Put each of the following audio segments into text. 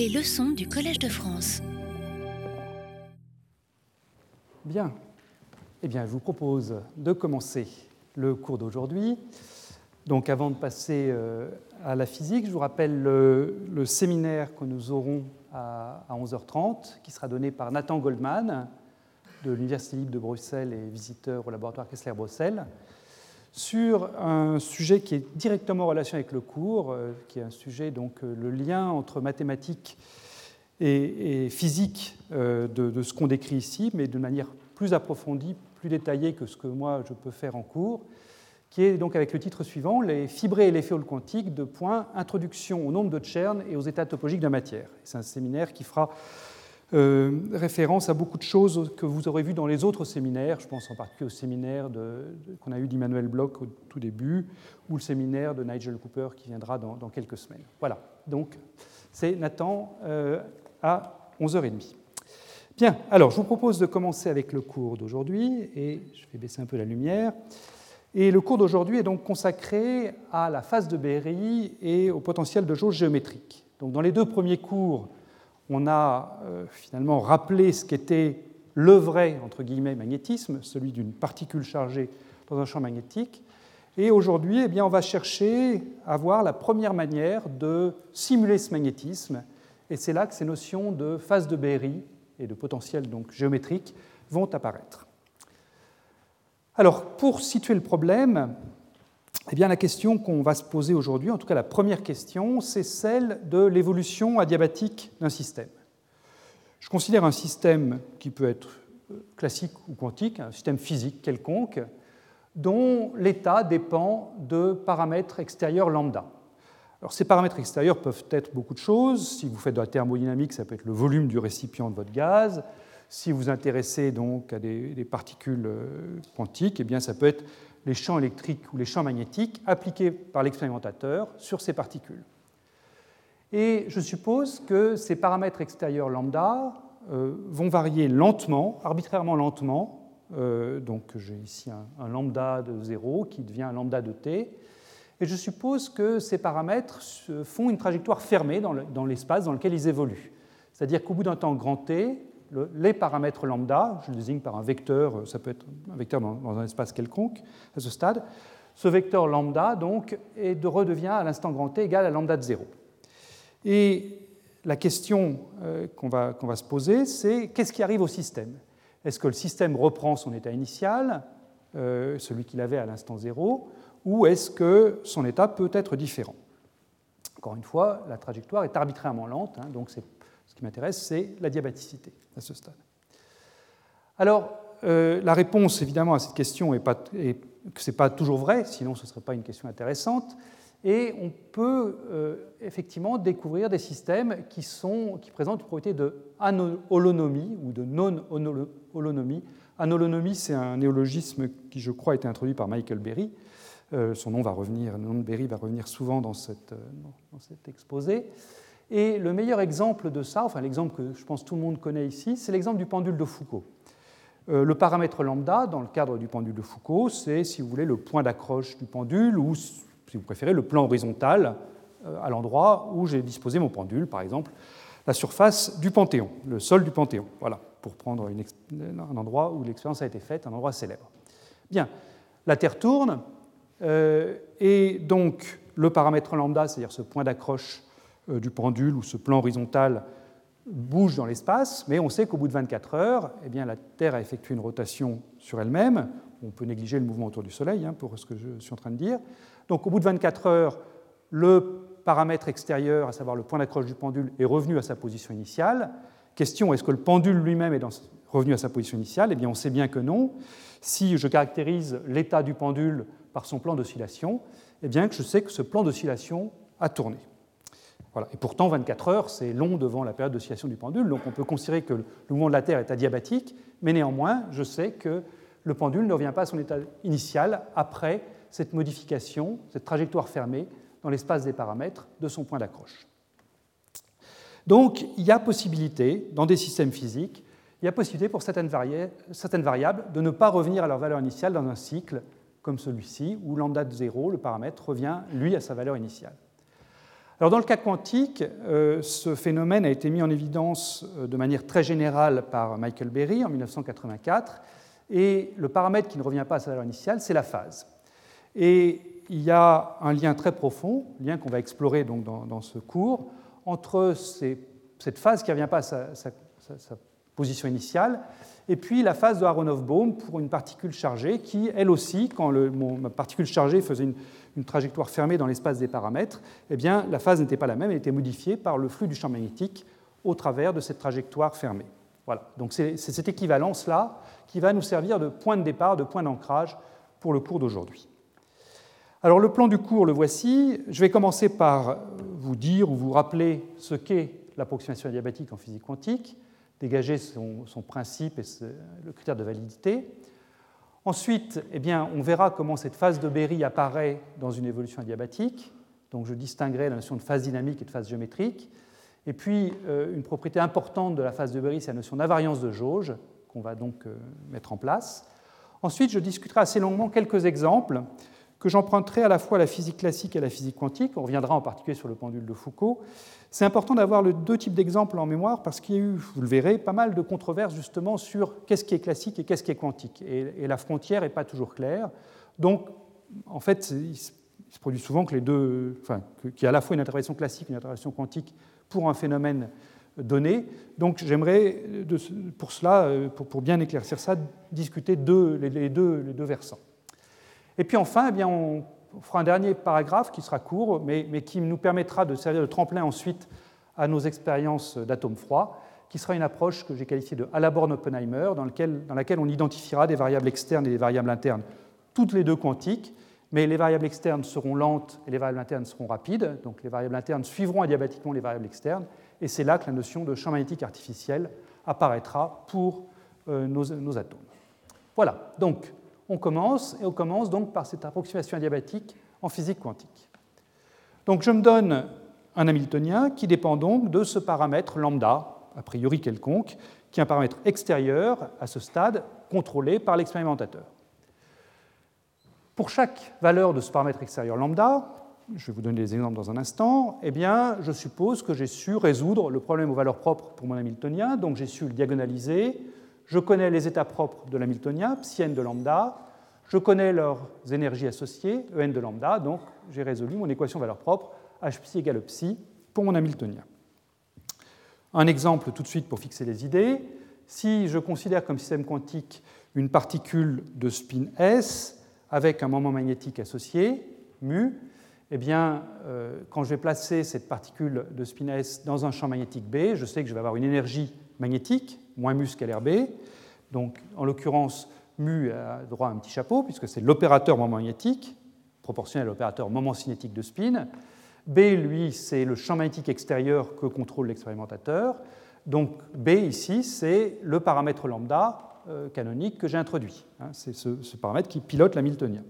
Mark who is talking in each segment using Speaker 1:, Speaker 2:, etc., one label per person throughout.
Speaker 1: Les leçons du Collège de France.
Speaker 2: Bien. Eh bien, je vous propose de commencer le cours d'aujourd'hui. Donc, avant de passer euh, à la physique, je vous rappelle le, séminaire que nous aurons à, 11h30, qui sera donné par Nathan Goldman de l'Université libre de Bruxelles et visiteur au laboratoire Kessler-Bruxelles, sur un sujet qui est directement en relation avec le cours, euh, qui est un sujet, donc, euh, le lien entre mathématiques et, physique de, de ce qu'on décrit ici, mais de manière plus approfondie, plus détaillée que ce que moi je peux faire en cours, qui est donc avec le titre suivant Les fibrés et les féoles quantiques de points, introduction au nombre de Chern et aux états topologiques de la matière. C'est un séminaire qui fera euh, référence à beaucoup de choses que vous aurez vues dans les autres séminaires. Je pense en particulier au séminaire qu'on a eu d'Emmanuel Bloch au tout début, ou le séminaire de Nigel Cooper qui viendra dans, quelques semaines. Voilà, donc c'est Nathan euh, à 11h30. Bien, alors je vous propose de commencer avec le cours d'aujourd'hui, et je vais baisser un peu la lumière. Et le cours d'aujourd'hui est donc consacré à la phase de Berry et au potentiel de jauge géométrique. Donc dans les deux premiers cours, on a euh, finalement rappelé ce qu'était le vrai entre guillemets magnétisme, celui d'une particule chargée dans un champ magnétique. Et aujourd'hui, eh on va chercher à voir la première manière de simuler ce magnétisme. Et c'est là que ces notions de phase de Berry et de potentiel donc géométrique vont apparaître. Alors, pour situer le problème, eh bien, la question qu'on va se poser aujourd'hui, en tout cas la première question, c'est celle de l'évolution adiabatique d'un système. Je considère un système qui peut être classique ou quantique, un système physique quelconque, dont l'état dépend de paramètres extérieurs lambda. Alors, ces paramètres extérieurs peuvent être beaucoup de choses. Si vous faites de la thermodynamique, ça peut être le volume du récipient de votre gaz. Si vous vous intéressez donc à des, particules euh, quantiques, eh bien, ça peut être les champs électriques ou les champs magnétiques appliqués par l'expérimentateur sur ces particules. Et je suppose que ces paramètres extérieurs lambda euh, vont varier lentement, arbitrairement lentement. Euh, donc j'ai ici un, un, lambda de 0 qui devient un lambda de t. Et je suppose que ces paramètres font une trajectoire fermée dans l'espace dans lequel ils évoluent. C'est-à-dire qu'au bout d'un temps grand t, les paramètres lambda, je le désigne par un vecteur, ça peut être un vecteur dans, un espace quelconque à ce stade, ce vecteur lambda donc est de redevient à l'instant grand t égal à lambda de 0. Et la question euh, qu'on va, va, se poser, c'est qu'est-ce qui arrive au système? Est-ce que le système reprend son état initial, euh, celui qu'il avait à l'instant 0, ou est-ce que son état peut être différent? Encore une fois, la trajectoire est arbitrairement lente, hein, donc ce m'intéresse, c'est la diabaticité à ce stade. Alors, euh, la réponse évidemment à cette question est, que ce n'est pas toujours vrai, sinon ce ne serait pas une question intéressante. Et on peut euh, effectivement découvrir des systèmes qui, sont, qui présentent une propriété de holonomie ou de non-holonomie. Anolonomie, c'est un néologisme qui, je crois, a été introduit par Michael Berry, euh, son nom va revenir, le nom de Berry va revenir souvent dans, cette, dans cet exposé. Et le meilleur exemple de ça, enfin l'exemple que je pense tout le monde connaît ici, c'est l'exemple du pendule de Foucault. Euh, le paramètre lambda, dans le cadre du pendule de Foucault, c'est, si vous voulez, le point d'accroche du pendule, ou, si vous préférez, le plan horizontal à l'endroit où j'ai disposé mon pendule, par exemple, la surface du Panthéon, le sol du Panthéon. Voilà, pour prendre un endroit où l'expérience a été faite, un endroit célèbre. Bien, la Terre tourne, euh, et donc le paramètre lambda, c'est-à-dire ce point d'accroche euh, du pendule ou ce plan horizontal, bouge dans l'espace, mais on sait qu'au bout de 24 heures, eh bien, la Terre a effectué une rotation sur elle-même. On peut négliger le mouvement autour du Soleil, hein, pour ce que je suis en train de dire. Donc au bout de 24 heures, le paramètre extérieur, à savoir le point d'accroche du pendule, est revenu à sa position initiale. Question, est-ce que le pendule lui-même est revenu à sa position initiale? Eh bien, on sait bien que non. Si je caractérise l'état du pendule par son plan d'oscillation, eh bien je sais que ce plan d'oscillation a tourné. Et pourtant, 24 heures, c'est long devant la période d'oscillation du pendule, donc on peut considérer que le mouvement de la Terre est adiabatique, mais néanmoins, je sais que le pendule ne revient pas à son état initial après cette modification, cette trajectoire fermée dans l'espace des paramètres de son point d'accroche. Donc, il y a possibilité, dans des systèmes physiques, il y a possibilité pour certaines, variables de ne pas revenir à leur valeur initiale dans un cycle comme celui-ci, où lambda de 0, le paramètre, revient, lui, à sa valeur initiale. Alors dans le cas quantique, euh, ce phénomène a été mis en évidence euh, de manière très générale par Michael Berry en 1984, et le paramètre qui ne revient pas à sa valeur initiale, c'est la phase. Et il y a un lien très profond, lien qu'on va explorer donc dans, ce cours, entre cette phase qui ne revient pas à sa, position initiale et puis la phase de Aronoff-Bohm pour une particule chargée qui, elle aussi, quand le, ma particule chargée faisait une, une trajectoire fermée dans l'espace des paramètres, eh bien, la phase n'était pas la même, elle était modifiée par le flux du champ magnétique au travers de cette trajectoire fermée. Voilà. Donc c'est cette équivalence-là qui va nous servir de point de départ, de point d'ancrage pour le cours d'aujourd'hui. Alors le plan du cours, le voici. Je vais commencer par vous dire ou vous rappeler ce qu'est l'approximation adiabatique en physique quantique, dégager son, son principe et le critère de validité. Ensuite, eh on verra comment cette phase de Berry apparaît dans une évolution adiabatique. Donc je distinguerai la notion de phase dynamique et de phase géométrique. Et puis, euh, une propriété importante de la phase de Berry, c'est la notion d'invariance de jauge, qu'on va donc euh, mettre en place. Ensuite, je discuterai assez longuement quelques exemples que j'emprunterai à la fois à la physique classique et à la physique quantique. On reviendra en particulier sur le pendule de Foucault. C'est important d'avoir le deux types d'exemples en mémoire parce qu'il y a eu, vous le verrez, pas mal de controverses justement sur qu'est-ce qui est classique et qu'est-ce qui est quantique. Et, la frontière n'est pas toujours claire. Donc, en fait, il se produit souvent que les deux, enfin, qu'il y a à la fois une interprétation classique et une interprétation quantique pour un phénomène donné. Donc, j'aimerais, pour cela, pour, bien éclaircir ça, discuter les, les deux versants. Et puis enfin, eh on fera un dernier paragraphe qui sera court, mais, qui nous permettra de servir de tremplin ensuite à nos expériences d'atomes froids, qui sera une approche que j'ai qualifiée de à la borne Oppenheimer, dans, dans, laquelle on identifiera des variables externes et des variables internes, toutes les deux quantiques, mais les variables externes seront lentes et les variables internes seront rapides, donc les variables internes suivront adiabatiquement les variables externes, et c'est là que la notion de champ magnétique artificiel apparaîtra pour euh, nos, nos atomes. Voilà, donc on commence, et on commence donc par cette approximation adiabatique en physique quantique. Donc je me donne un Hamiltonien qui dépend donc de ce paramètre lambda, a priori quelconque, qui est un paramètre extérieur à ce stade, contrôlé par l'expérimentateur. Pour chaque valeur de ce paramètre extérieur lambda, je vais vous donner des exemples dans un instant, eh bien, je suppose que j'ai su résoudre le problème aux valeurs propres pour mon Hamiltonien, donc j'ai su le diagonaliser, je connais les états propres de l'Hamiltonien, psi n de lambda. Je connais leurs énergies associées, En de lambda. Donc, j'ai résolu mon équation valeur propre, H psi égale psi, pour mon Hamiltonien. Un exemple tout de suite pour fixer les idées. Si je considère comme système quantique une particule de spin S avec un moment magnétique associé, mu, eh bien, euh, quand je vais placer cette particule de spin S dans un champ magnétique B, je sais que je vais avoir une énergie magnétique, moins mu scalaire B. Donc, en l'occurrence, mu a droit à un petit chapeau, puisque c'est l'opérateur moment magnétique, proportionnel à l'opérateur moment cinétique de spin. B, lui, c'est le champ magnétique extérieur que contrôle l'expérimentateur. Donc, B, ici, c'est le paramètre lambda euh, canonique que j'ai introduit. Hein. c'est ce, paramètre qui pilote l'Hamiltonien.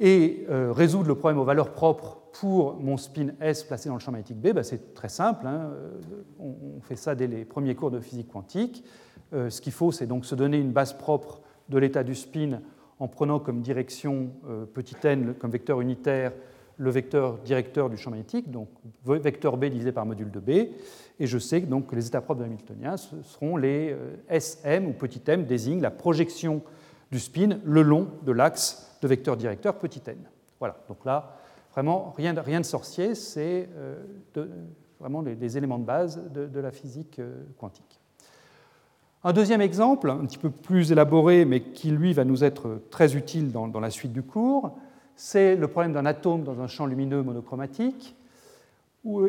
Speaker 2: Et euh, résoudre le problème aux valeurs propres pour mon spin S placé dans le champ magnétique B, bah, c'est très simple. Hein. Euh, on, fait ça dès les premiers cours de physique quantique. Euh, ce qu'il faut, c'est donc se donner une base propre de l'état du spin en prenant comme direction petit n, comme vecteur unitaire, le vecteur directeur du champ magnétique, donc vecteur B divisé par module de B. Et je sais donc que les états propres de Hamiltonien seront les SM ou petit m désignent la projection du spin le long de l'axe de vecteur directeur petit n. Voilà, donc là, vraiment, rien, de sorcier, c'est euh, vraiment des, éléments de base de, la physique euh, quantique. Un deuxième exemple, un petit peu plus élaboré, mais qui lui va nous être très utile dans la suite du cours, c'est le problème d'un atome dans un champ lumineux monochromatique.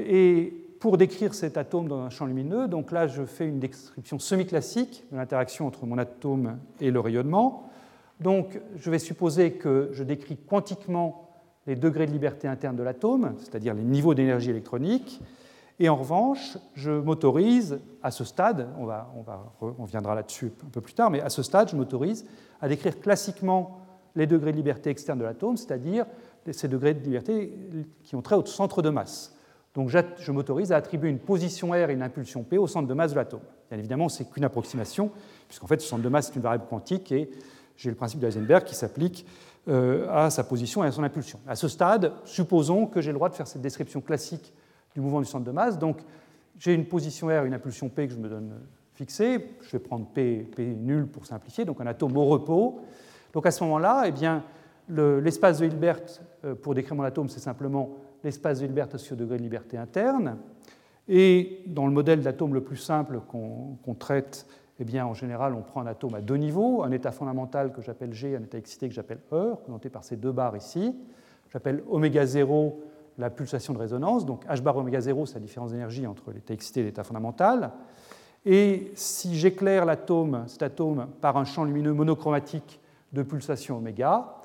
Speaker 2: Et pour décrire cet atome dans un champ lumineux, donc là je fais une description semi-classique de l'interaction entre mon atome et le rayonnement. Donc, je vais supposer que je décris quantiquement les degrés de liberté interne de l'atome, c'est-à-dire les niveaux d'énergie électronique, et en revanche, je m'autorise à ce stade, on, va, on, va, on viendra là-dessus un peu plus tard, mais à ce stade, je m'autorise à décrire classiquement les degrés de liberté externe de l'atome, c'est-à-dire ces degrés de liberté qui ont trait au centre de masse. Donc je m'autorise à attribuer une position R et une impulsion P au centre de masse de l'atome. Bien évidemment, c'est qu'une approximation, puisqu'en fait, ce centre de masse est une variable quantique et j'ai le principe d'Eisenberg qui s'applique à sa position et à son impulsion. À ce stade, supposons que j'ai le droit de faire cette description classique du mouvement du centre de masse. Donc, j'ai une position R, une impulsion P que je me donne fixée. Je vais prendre P, P nul pour simplifier, donc un atome au repos. Donc, à ce moment-là, eh bien, l'espace de Hilbert, euh, pour décrire mon atome, c'est simplement l'espace de Hilbert associé au degré de liberté interne. Et dans le modèle d'atome le plus simple qu'on traite, eh bien, en général, on prend un atome à deux niveaux, un état fondamental que j'appelle G, un état excité que j'appelle E, représenté par ces deux barres ici. J'appelle oméga 0 la pulsation de résonance, donc H bar oméga 0, c'est la différence d'énergie entre l'état excité et l'état fondamental. Et si j'éclaire l'atome, cet atome par un champ lumineux monochromatique de pulsation oméga,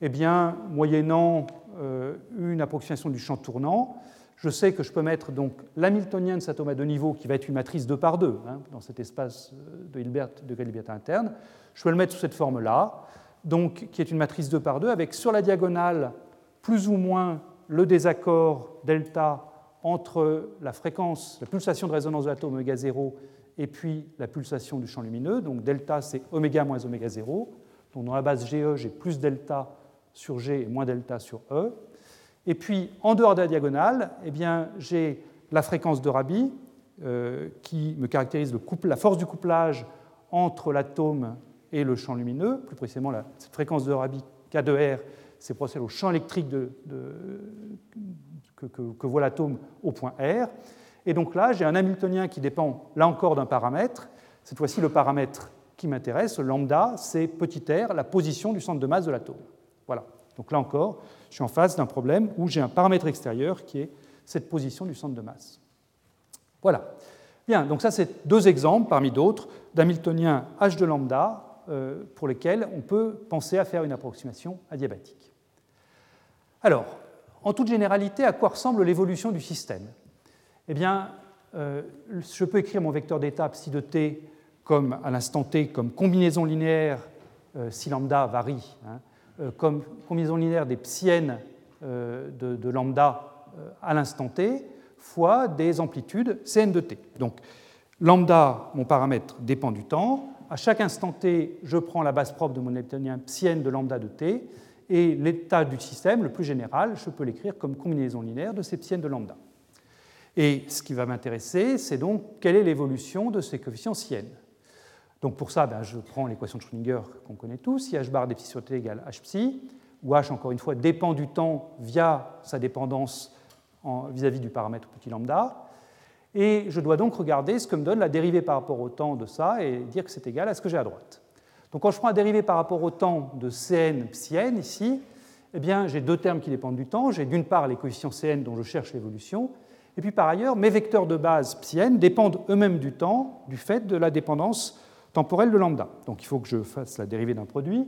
Speaker 2: eh bien, moyennant euh, une approximation du champ tournant, je sais que je peux mettre donc l'hamiltonien de cet atome à deux niveaux, qui va être une matrice 2 par 2 hein, dans cet espace euh, de Hilbert de Hilbert interne. Je peux le mettre sous cette forme-là, donc qui est une matrice 2 par 2 avec sur la diagonale plus ou moins le désaccord delta entre la fréquence, la pulsation de résonance de l'atome oméga 0 et puis la pulsation du champ lumineux. Donc delta c'est oméga moins oméga 0. Donc dans la base GE, j'ai plus delta sur G et moins delta sur E. Et puis, en dehors de la diagonale, eh j'ai la fréquence de Rabi, euh, qui me caractérise la force du couplage entre l'atome et le champ lumineux. Plus précisément, cette fréquence de Rabi K de R, c'est proportionnel au champ électrique que, que, voit l'atome au point R. Et donc là, j'ai un Hamiltonien qui dépend, là encore, d'un paramètre. Cette fois-ci, le paramètre qui m'intéresse, lambda, c'est petit r, la position du centre de masse de l'atome. Voilà. Donc là encore, je suis en face d'un problème où j'ai un paramètre extérieur qui est cette position du centre de masse. Voilà. Bien, donc ça c'est deux exemples parmi d'autres d'Hamiltonien H de lambda euh, pour lesquels on peut penser à faire une approximation adiabatique. Alors, en toute généralité, à quoi ressemble l'évolution du système? Eh bien, euh, je peux écrire mon vecteur d'état psi de t comme à l'instant t comme combinaison linéaire euh, si lambda varie hein, comme combinaison linéaire des psiennes euh, de, lambda euh, à l'instant t fois des amplitudes cn de t. Donc lambda, mon paramètre, dépend du temps. À chaque instant t, je prends la base propre de mon Hamiltonien psienne de lambda de t, et l'état du système, le plus général, je peux l'écrire comme combinaison linéaire de ces psiennes de lambda. Et ce qui va m'intéresser, c'est donc quelle est l'évolution de ces coefficients cn. Donc pour ça, ben, je prends l'équation de Schrödinger qu'on connaît tous, si h bar des sur t égale h psi, où h, encore une fois, dépend du temps via sa dépendance vis-à-vis du paramètre petit lambda. Et je dois donc regarder ce que me donne la dérivée par rapport au temps de ça et dire que c'est égal à ce que j'ai à droite. Donc quand je prends la dérivée par rapport au temps de Cn psi n ici, eh bien, j'ai deux termes qui dépendent du temps. J'ai d'une part les coefficients Cn dont je cherche l'évolution, et puis par ailleurs, mes vecteurs de base psi n dépendent eux-mêmes du temps du fait de la dépendance temporelle de lambda. Donc il faut que je fasse la dérivée d'un produit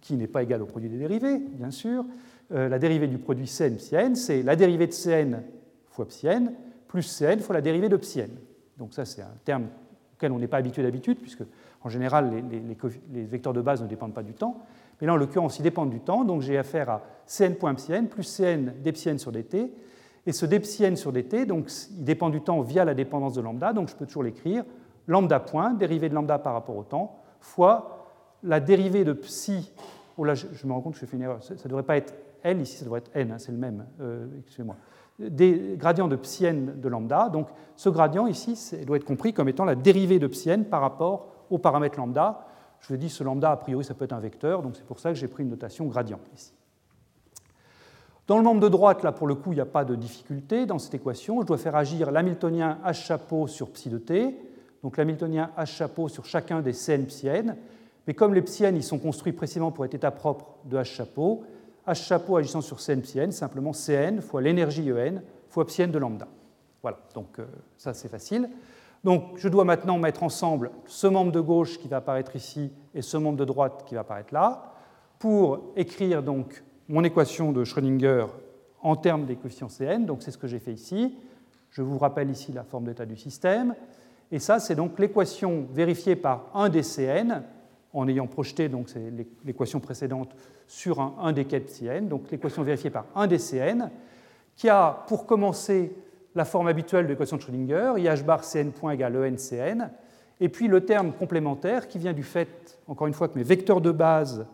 Speaker 2: qui n'est pas égal au produit des dérivés, bien sûr. Euh, la dérivée du produit Cn psi c'est la dérivée de Cn fois psi n plus Cn fois la dérivée de psi n. Donc ça, c'est un terme auquel on n'est pas habitué d'habitude, puisque en général, les, vecteurs de base ne dépendent pas du temps. Mais là, en l'occurrence, ils dépendent du temps, donc j'ai affaire à Cn.psi plus Cn dpsi sur dt. Et ce dpsi sur dt, donc, il dépend du temps via la dépendance de lambda, donc je peux toujours l'écrire lambda point, dérivée de lambda par rapport au temps, fois la dérivée de psi, oh là je, me rends compte que je fais une erreur, ça ne devrait pas être L, ici ça devrait être N, hein, c'est le même, euh, excusez-moi, des gradients de psi n de lambda, donc ce gradient ici doit être compris comme étant la dérivée de psi n par rapport au paramètre lambda. Je vous ai dit, ce lambda, a priori, ça peut être un vecteur, donc c'est pour ça que j'ai pris une notation gradient ici. Dans le membre de droite, là, pour le coup, il n'y a pas de difficulté dans cette équation. Je dois faire agir l'hamiltonien h chapeau sur psi de t, donc l'hamiltonien H chapeau sur chacun des Cn psiennes. Mais comme les psiennes ils sont construits précisément pour être état propre de H chapeau, H chapeau agissant sur Cn psiennes, simplement Cn fois l'énergie En fois psienne de lambda. Voilà, donc euh, ça c'est facile. Donc je dois maintenant mettre ensemble ce membre de gauche qui va apparaître ici et ce membre de droite qui va apparaître là pour écrire donc mon équation de Schrödinger en termes des coefficients Cn. Donc c'est ce que j'ai fait ici. Je vous rappelle ici la forme d'état du système. Et ça, c'est donc l'équation vérifiée par un des Cn, en ayant projeté l'équation précédente sur un, des quêtes Cn, donc l'équation vérifiée par un des Cn, qui a pour commencer la forme habituelle de l'équation de Schrödinger, IH bar Cn point égale ENCN, et puis le terme complémentaire qui vient du fait, encore une fois, que mes vecteurs de base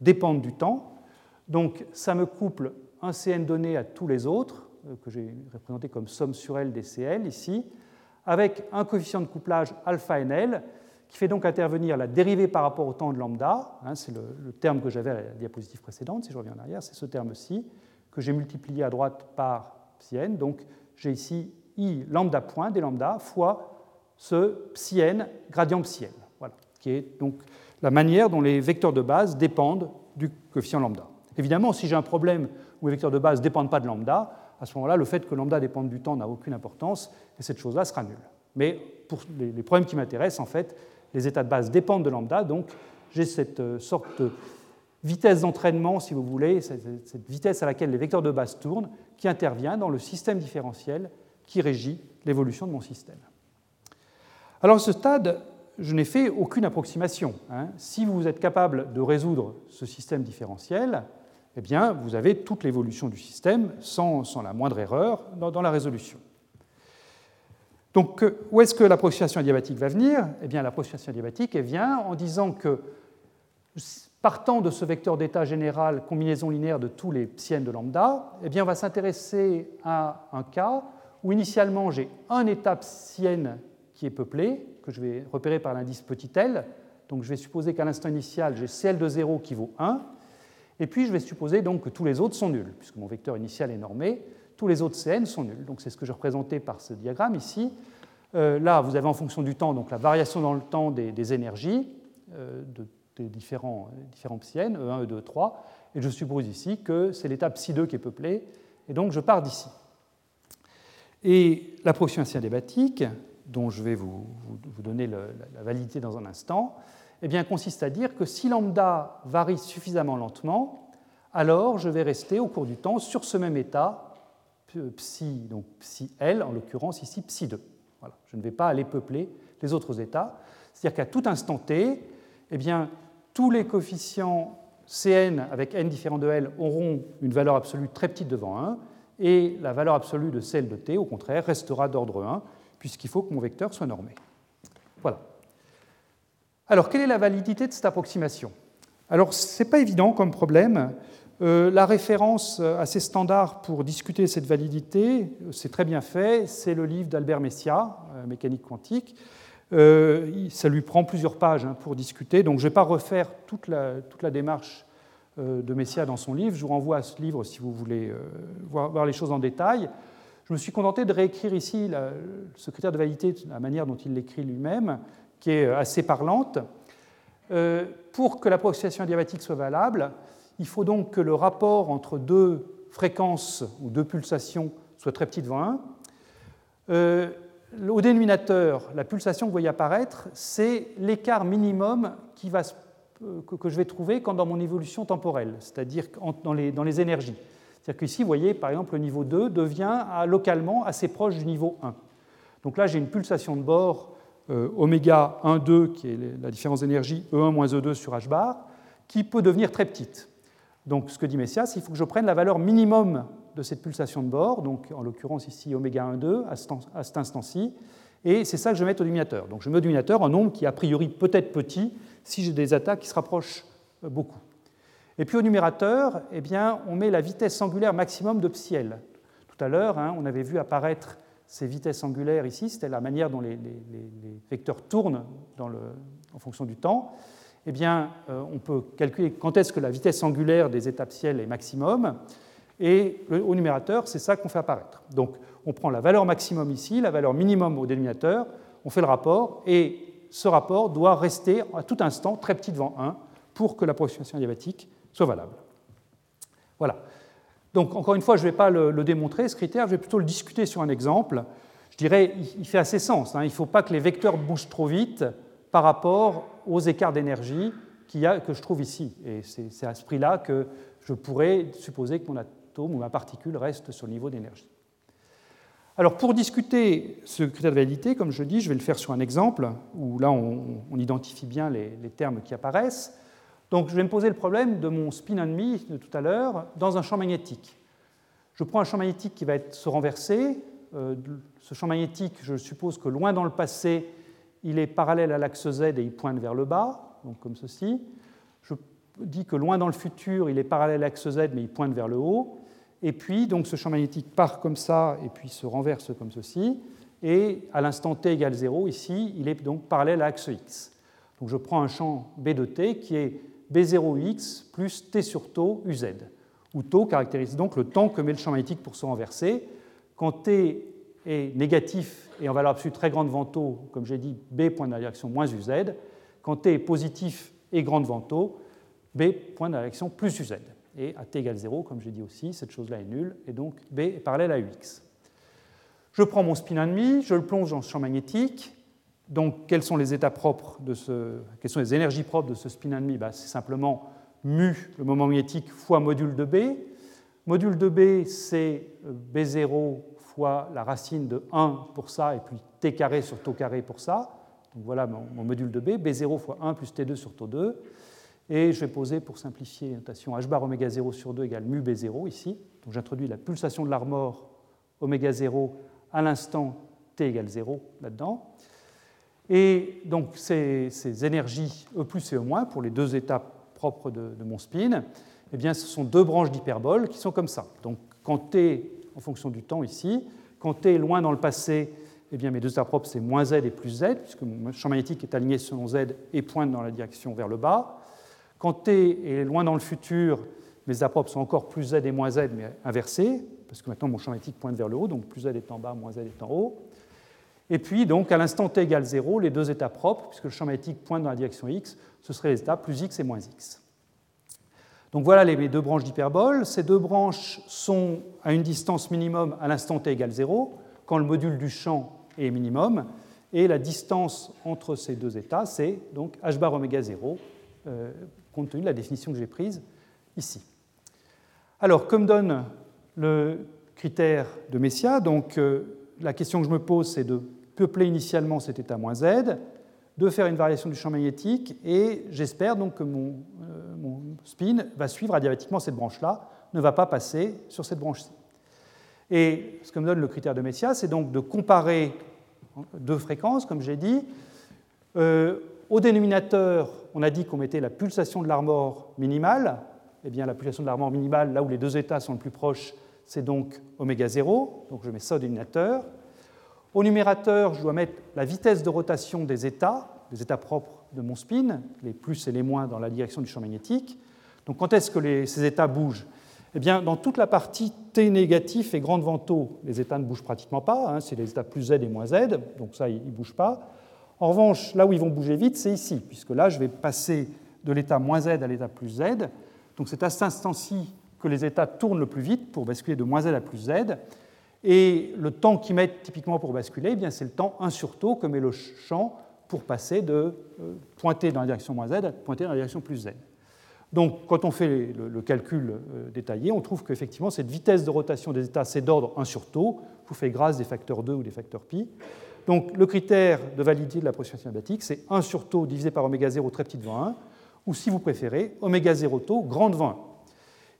Speaker 2: dépendent du temps. Donc ça me couple un Cn donné à tous les autres, euh, que j'ai représenté comme somme sur L des ici, avec un coefficient de couplage alpha NL qui fait donc intervenir la dérivée par rapport au temps de lambda, hein, c'est le, terme que j'avais à la diapositive précédente, si je reviens en arrière, c'est ce terme-ci, que j'ai multiplié à droite par psi n. Donc j'ai ici i lambda point des lambda fois ce psi n gradient psi n, voilà, qui est donc la manière dont les vecteurs de base dépendent du coefficient lambda. Évidemment, si j'ai un problème où les vecteurs de base ne dépendent pas de lambda, à ce moment-là, le fait que lambda dépende du temps n'a aucune importance et cette chose-là sera nulle. Mais pour les problèmes qui m'intéressent, en fait, les états de base dépendent de lambda, donc j'ai cette euh, sorte de vitesse d'entraînement, si vous voulez, cette vitesse à laquelle les vecteurs de base tournent, qui intervient dans le système différentiel qui régit l'évolution de mon système. Alors à ce stade, je n'ai fait aucune approximation. Hein. Si vous êtes capable de résoudre ce système différentiel, eh bien, vous avez toute l'évolution du système sans, la moindre erreur dans, la résolution. Donc, où est-ce que l'approximation adiabatique va venir? Eh bien, l'approximation adiabatique vient en disant que, partant de ce vecteur d'état général, combinaison linéaire de tous les psiens de lambda, eh bien, on va s'intéresser à un cas où initialement j'ai un état psien qui est peuplé, que je vais repérer par l'indice petit l. Donc, je vais supposer qu'à l'instant initial, j'ai Cl de 0 qui vaut 1. Et puis, je vais supposer donc que tous les autres sont nuls, puisque mon vecteur initial est normé tous les autres Cn sont nuls. Donc c'est ce que je représentais par ce diagramme ici. Euh, là, vous avez en fonction du temps donc la variation dans le temps des, énergies euh, de, des différents, différents psi-n, E1, E2, E3, et je suppose ici que c'est l'étape psi2 qui est peuplée, et donc je pars d'ici. Et l'approximation adiabatique, dont je vais vous, donner la, la, validité dans un instant, eh bien, consiste à dire que si lambda varie suffisamment lentement, alors je vais rester au cours du temps sur ce même état psi, donc psi L, en l'occurrence ici psi 2. Voilà. Je ne vais pas aller peupler les autres états. C'est-à-dire qu'à tout instant t, eh bien, tous les coefficients Cn avec n différent de L auront une valeur absolue très petite devant 1, et la valeur absolue de celle de t, au contraire, restera d'ordre 1, puisqu'il faut que mon vecteur soit normé. Voilà. Alors, quelle est la validité de cette approximation? Alors, ce n'est pas évident comme problème. Euh, la référence assez standard pour discuter cette validité, c'est très bien fait, c'est le livre d'Albert Messia, euh, Mécanique quantique. Euh, ça lui prend plusieurs pages hein, pour discuter, donc je ne vais pas refaire toute la, toute la démarche de Messia dans son livre. Je vous renvoie à ce livre si vous voulez voir, les choses en détail. Je me suis contenté de réécrire ici ce critère de validité la manière dont il l'écrit lui-même, qui est assez parlante. pour que l'approximation adiabatique soit valable, il faut donc que le rapport entre deux fréquences ou deux pulsations soit très petit devant 1. Euh, au dénominateur, la pulsation que vous voyez apparaître, c'est l'écart minimum qui va, euh, que je vais trouver quand dans mon évolution temporelle, c'est-à-dire dans les, dans les énergies. C'est-à-dire qu'ici, vous voyez, par exemple, le niveau 2 devient localement assez proche du niveau 1. Donc là, j'ai une pulsation de bord euh, oméga 1, 2, qui est la différence d'énergie E1 moins E2 sur h bar, qui peut devenir très petite. Donc ce que dit Messias, il faut que je prenne la valeur minimum de cette pulsation de bord, donc en l'occurrence ici oméga 1, 2 à cet instant-ci, et c'est ça que je vais mettre au dénominateur. Donc je mets au dénominateur un nombre qui a priori peut-être petit si j'ai des attaques qui se rapprochent euh, beaucoup. Et puis au numérateur, eh bien, on met la vitesse angulaire maximum de psi L. Tout à l'heure, hein, on avait vu apparaître ces vitesses angulaires ici, c'était la manière dont les, vecteurs tournent en fonction du temps eh bien, euh, on peut calculer quand est-ce que la vitesse angulaire des étapes ciel est maximum. Et au numérateur, c'est ça qu'on fait apparaître. Donc, on prend la valeur maximum ici, la valeur minimum au dénominateur, on fait le rapport, et ce rapport doit rester à tout instant très petit devant 1 pour que l'approximation adiabatique soit valable. Voilà. Donc, encore une fois, je ne vais pas le, démontrer, ce critère, je vais plutôt le discuter sur un exemple. Je dirais, il fait assez sens. Hein. Il ne faut pas que les vecteurs bougent trop vite par rapport aux écarts d'énergie que je trouve ici. Et c'est à ce prix-là que je pourrais supposer que mon atome ou ma particule reste sur le niveau d'énergie. Alors pour discuter ce critère de validité, comme je dis, je vais le faire sur un exemple où là on, identifie bien les, termes qui apparaissent. Donc je vais me poser le problème de mon spin ennemi de tout à l'heure dans un champ magnétique. Je prends un champ magnétique qui va être, se renverser. Euh, ce champ magnétique, je suppose que loin dans le passé, il est parallèle à l'axe Z et il pointe vers le bas, donc comme ceci. Je dit que loin dans le futur, il est parallèle à l'axe Z, mais il pointe vers le haut. Et puis, donc, ce champ magnétique part comme ça et puis se renverse comme ceci. Et à l'instant t égale 0, ici, il est donc parallèle à l'axe x. Donc, je prends un champ B de t qui est B0x plus t sur tau uz, où tau caractérise donc le temps que met le champ magnétique pour se renverser. Quand t est négatif et en valeur absolue très grande devant comme j'ai dit, B pointe dans la direction moins uz. Quand t est positif et grand devant B pointe dans la direction plus uz. Et à t égale 0, comme j'ai dit aussi, cette chose-là est nulle, et donc B est parallèle à ux. Je prends mon spin ennemi, je le plonge dans ce champ magnétique. Donc, quels sont les états propres de ce, quelles sont les énergies propres de ce spin ennemi bah, C'est simplement mu, le moment magnétique, fois module de B. Module de B, c'est euh, B0 fois la racine de 1 pour ça, et puis T carré sur tau carré pour ça. Donc voilà mon, module de B, B0 fois 1 plus T2 sur tau 2. Et je vais poser, pour simplifier, notation h bar oméga 0 sur 2 égale mu B0 ici. Donc j'introduis la pulsation de l'armor oméga 0 à l'instant t égale 0 là-dedans. Et donc ces, énergies E plus et E- pour les deux états propres de, mon spin, eh bien, ce sont deux branches d'hyperbole qui sont comme ça. Donc quand t, en fonction du temps ici, quand t est loin dans le passé, eh bien, mes deux états propres, c'est moins z et plus z, puisque mon champ magnétique est aligné selon z et pointe dans la direction vers le bas. Quand t est loin dans le futur, mes apropes sont encore plus z et moins z, mais inversées, parce que maintenant mon champ magnétique pointe vers le haut, donc plus z est en bas, moins z est en haut. Et puis, donc, à l'instant t égale 0, les deux états propres, puisque le champ magnétique pointe dans la direction x, ce seraient les états plus x et moins x. Donc voilà les deux branches d'hyperbole. Ces deux branches sont à une distance minimum à l'instant t égale 0, quand le module du champ est minimum. Et la distance entre ces deux états, c'est donc h bar oméga 0, compte tenu de la définition que j'ai prise ici. Alors, comme donne le critère de Messia, donc euh, la question que je me pose, c'est de peupler initialement cet état moins z, de faire une variation du champ magnétique, et j'espère donc que mon, euh, mon, spin va suivre adiabatiquement cette branche-là, ne va pas passer sur cette branche-ci. Et ce que me donne le critère de Messia, c'est donc de comparer deux fréquences, comme j'ai dit, euh, au dénominateur, on a dit qu'on mettait la pulsation de l'armor minimale. Eh bien, la pulsation de l'armor minimale, là où les deux états sont le plus proches, c'est donc oméga 0. Donc je mets ça au dénominateur. Au numérateur, je dois mettre la vitesse de rotation des états, des états propres de mon spin, les plus et les moins dans la direction du champ magnétique. Donc quand est-ce que ces états bougent? Eh bien, dans toute la partie T négatif et grande vento, les états ne bougent pratiquement pas. Hein, c'est les états plus Z et moins Z, donc ça, ils ne bougent pas. En revanche, là où ils vont bouger vite, c'est ici, puisque là, je vais passer de l'état moins z à l'état plus z. Donc c'est à cet instant-ci que les états tournent le plus vite pour basculer de moins z à plus z. Et le temps qu'ils mettent typiquement pour basculer, eh c'est le temps 1 sur taux que met le champ pour passer de euh, pointer dans la direction moins z à pointer dans la direction plus z. Donc, quand on fait le, calcul euh, détaillé, on trouve qu'effectivement, cette vitesse de rotation des états, c'est d'ordre 1 sur taux. Vous faites grâce des facteurs 2 ou des facteurs pi. Donc le critère de validité de l'approximation adiabatique, c'est 1 sur taux divisé par oméga 0 très petit devant 1, ou si vous préférez, oméga 0 taux grand devant 1.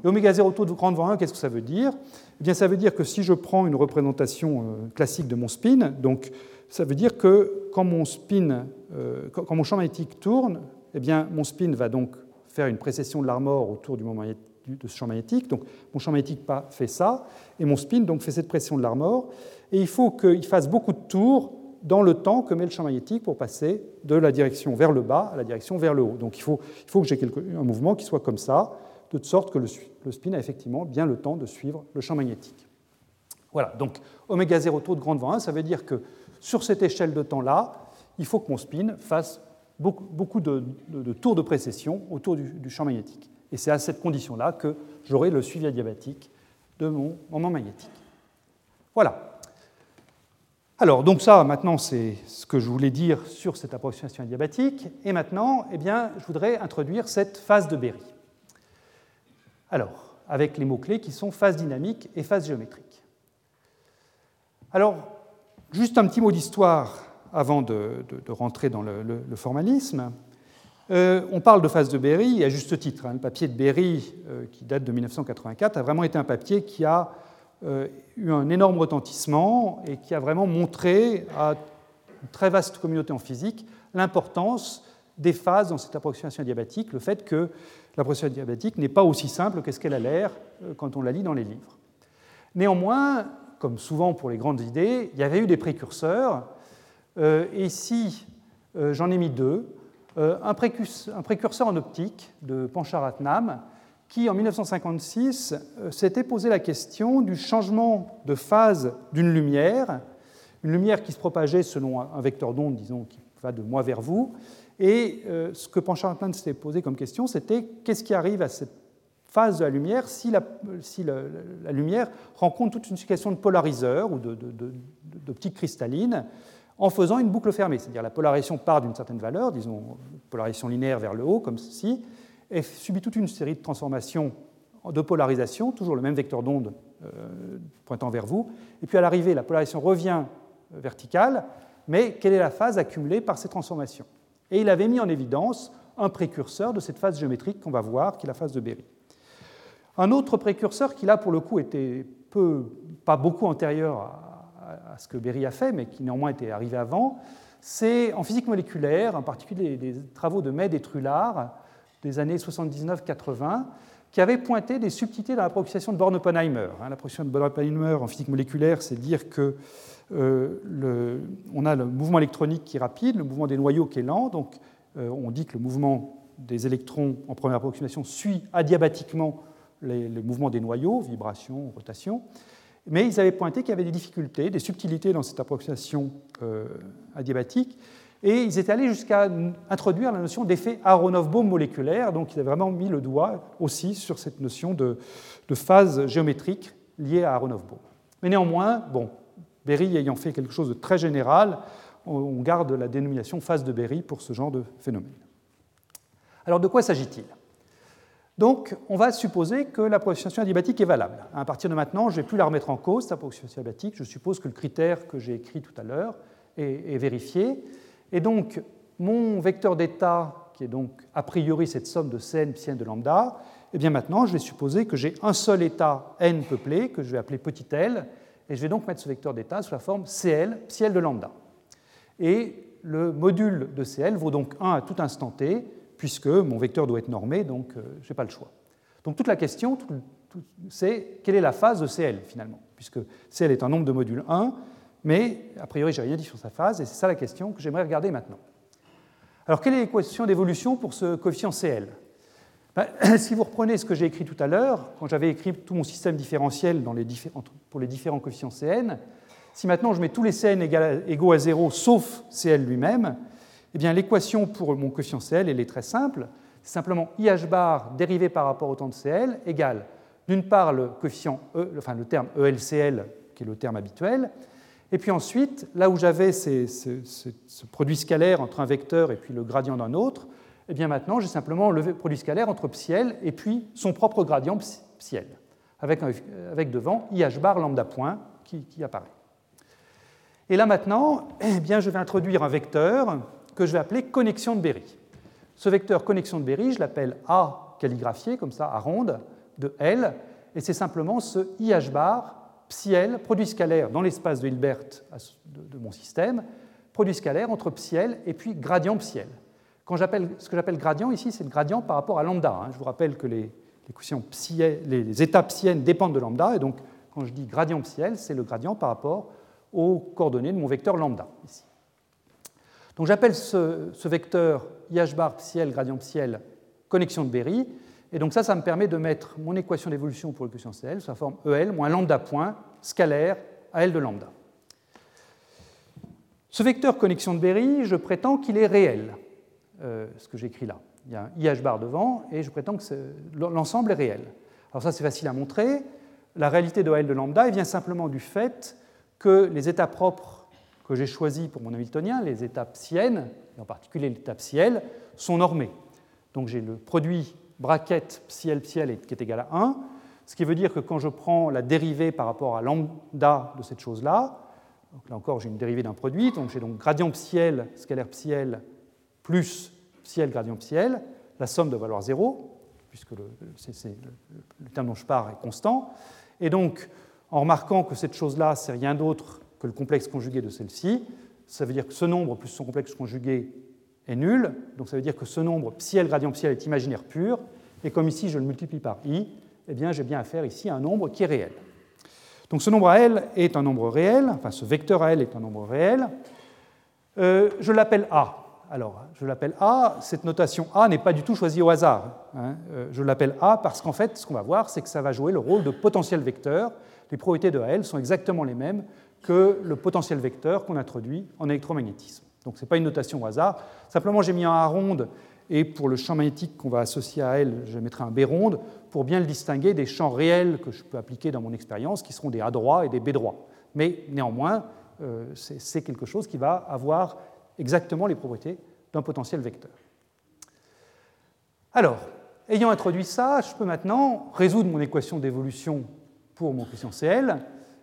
Speaker 2: Et oméga 0 taux grand devant 1, qu'est-ce que ça veut dire? Eh bien, ça veut dire que si je prends une représentation euh, classique de mon spin, donc ça veut dire que quand mon spin, euh, quand mon champ magnétique tourne, eh bien, mon spin va donc faire une précession de l'armor autour du moment de ce champ magnétique. Donc mon champ magnétique fait ça, et mon spin donc fait cette pression de l'armor et il faut qu'il fasse beaucoup de tours dans le temps que met le champ magnétique pour passer de la direction vers le bas à la direction vers le haut. Donc il faut, il faut que j'ai un mouvement qui soit comme ça, de sorte que le, spin a effectivement bien le temps de suivre le champ magnétique. Voilà, donc oméga 0 taux de grand devant 1, ça veut dire que sur cette échelle de temps-là, il faut que mon spin fasse beaucoup, de, tours de précession autour du, du champ magnétique. Et c'est à cette condition-là que j'aurai le suivi adiabatique de mon moment magnétique. Voilà. Alors, donc ça, maintenant, c'est ce que je voulais dire sur cette approximation adiabatique. Et maintenant, eh bien, je voudrais introduire cette phase de Berry. Alors, avec les mots-clés qui sont phase dynamique et phase géométrique. Alors, juste un petit mot d'histoire avant de, rentrer dans le, formalisme. Euh, on parle de phase de Berry, à juste titre. Hein. le papier de Berry, euh, qui date de 1984, a vraiment été un papier qui a euh, eu un énorme retentissement et qui a vraiment montré à une très vaste communauté en physique l'importance des phases dans cette approximation diabatique, le fait que la procession adiabatique n'est pas aussi simple qu'est-ce qu'elle a l'air euh, quand on la lit dans les livres. Néanmoins, comme souvent pour les grandes idées, il y avait eu des précurseurs. Euh, et ici, euh, j'en ai mis deux. un, précurseur, en optique de Pancharatnam, qui en 1956 s'était posé la question du changement de phase d'une lumière, une lumière qui se propageait selon un vecteur d'onde, disons, qui va de moi vers vous, et euh, ce que Pancharatnam s'était posé comme question, c'était qu'est-ce qui arrive à cette phase de la lumière si la, lumière rencontre toute une situation de polariseur ou d'optique cristalline en faisant une boucle fermée. C'est-à-dire la polarisation part d'une certaine valeur, disons polarisation linéaire vers le haut, comme ceci, et subit toute une série de transformations de polarisation, toujours le même vecteur d'onde euh, pointant vers vous. Et puis à l'arrivée, la polarisation revient verticale, mais quelle est la phase accumulée par ces transformations? Et il avait mis en évidence un précurseur de cette phase géométrique qu'on va voir, qui est la phase de Berry. Un autre précurseur qui là pour le coup était peu, pas beaucoup antérieur à, ce que Berry a fait, mais qui néanmoins était arrivé avant, c'est en physique moléculaire, en particulier les, travaux de Med et Trullard des années 79-80, qui avaient pointé des subtilités dans la projection de Born-Oppenheimer. Hein, la projection de Born-Oppenheimer en physique moléculaire, c'est dire que euh, on a le mouvement électronique qui est rapide, le mouvement des noyaux qui est lent. Donc, euh, on dit que le mouvement des électrons en première approximation suit adiabatiquement les, mouvements des noyaux, vibration, rotation. Mais ils avaient pointé qu'il y avait des difficultés, des subtilités dans cette approximation euh, adiabatique. Et ils étaient allés jusqu'à introduire la notion d'effet Aharonov-Bohm moléculaire. Donc, ils avaient vraiment mis le doigt aussi sur cette notion de, phase géométrique liée à Aharonov-Bohm. Mais néanmoins, bon, Berry ayant fait quelque chose de très général, on garde la dénomination phase de Berry pour ce genre de phénomène. Alors de quoi s'agit-il? Donc on va supposer que l'approximation adiabatique est valable. À partir de maintenant, je ne vais plus la remettre en cause, cette approximation adiabatique. Je suppose que le critère que j'ai écrit tout à l'heure est, vérifié. Et donc mon vecteur d'état, qui est donc a priori cette somme de Cn, psi de lambda, et eh bien maintenant je vais supposer que j'ai un seul état n peuplé, que je vais appeler petit l, et je vais donc mettre ce vecteur d'état sous la forme CL, psi de lambda. Et le module de CL vaut donc 1 à tout instant t, puisque mon vecteur doit être normé, donc euh, je n'ai pas le choix. Donc toute la question, c'est quelle est la phase de CL finalement, puisque CL est un nombre de modules 1, mais a priori, je n'ai rien dit sur sa phase, et c'est ça la question que j'aimerais regarder maintenant. Alors, quelle est l'équation d'évolution pour ce coefficient CL ben, si vous reprenez ce que j'ai écrit tout à l'heure, quand j'avais écrit tout mon système différentiel pour les différents coefficients Cn, si maintenant je mets tous les Cn égaux à 0 sauf Cl lui-même, eh bien l'équation pour mon coefficient Cl elle est très simple. C'est simplement IH bar dérivé par rapport au temps de Cl égale d'une part le coefficient e, enfin le terme ELCL qui est le terme habituel, et puis ensuite là où j'avais ce, produit scalaire entre un vecteur et puis le gradient d'un autre, eh bien maintenant, j'ai simplement le produit scalaire entre psiel et puis son propre gradient psiel, avec, avec devant IH bar lambda point qui, apparaît. Et là maintenant, eh bien, je vais introduire un vecteur que je vais appeler connexion de Berry. Ce vecteur connexion de Berry, je l'appelle A calligraphié, comme ça, à ronde, de L, et c'est simplement ce IH bar psiel, produit scalaire dans l'espace de Hilbert de, mon système, produit scalaire entre psiel et puis gradient psiel. Quand ce que j'appelle gradient ici, c'est le gradient par rapport à lambda. Hein. Je vous rappelle que les, les, les états dépendent de lambda, et donc quand je dis gradient psiel, c'est le gradient par rapport aux coordonnées de mon vecteur lambda ici. Donc j'appelle ce, vecteur IH bar psiel gradient psiel connexion de Berry, et donc ça, ça me permet de mettre mon équation d'évolution pour l'équation CL sous la forme EL moins lambda point scalaire à L de lambda. Ce vecteur connexion de Berry, je prétends qu'il est réel. Euh, ce que j'écris là. Il y a un IH bar devant et je prétends que l'ensemble est réel. Alors ça c'est facile à montrer. La réalité de L de lambda vient simplement du fait que les états propres que j'ai choisis pour mon Hamiltonien, les états psiennes, et en particulier l'état psiel, sont normés. Donc j'ai le produit bracket psiel psiel qui est égal à 1, ce qui veut dire que quand je prends la dérivée par rapport à lambda de cette chose-là, là encore j'ai une dérivée d'un produit, donc j'ai donc gradient psiel, scalaire psiel, plus psiel gradient psiel, la somme doit valoir 0, puisque le, le, terme dont je pars est constant. Et donc, en remarquant que cette chose-là, c'est rien d'autre que le complexe conjugué de celle-ci, ça veut dire que ce nombre plus son complexe conjugué est nul, donc ça veut dire que ce nombre psiel gradient psiel est imaginaire pur, Et comme ici je le multiplie par i, eh bien j'ai bien affaire ici à un nombre qui est réel. Donc ce nombre à L est un nombre réel, enfin ce vecteur à L est un nombre réel. Euh, je l'appelle A. Alors, je l'appelle A, cette notation A n'est pas du tout choisie au hasard. Hein. Euh, je l'appelle A parce qu'en fait, ce qu'on va voir, c'est que ça va jouer le rôle de potentiel vecteur. Les propriétés de AL sont exactement les mêmes que le potentiel vecteur qu'on introduit en électromagnétisme. Donc ce n'est pas une notation au hasard. Simplement, j'ai mis un A ronde et pour le champ magnétique qu'on va associer à L, je mettrai un B ronde pour bien le distinguer des champs réels que je peux appliquer dans mon expérience, qui seront des A droits et des B droits. Mais néanmoins, euh, c'est quelque chose qui va avoir exactement les propriétés d'un potentiel vecteur. Alors, ayant introduit ça, je peux maintenant résoudre mon équation d'évolution pour mon question CL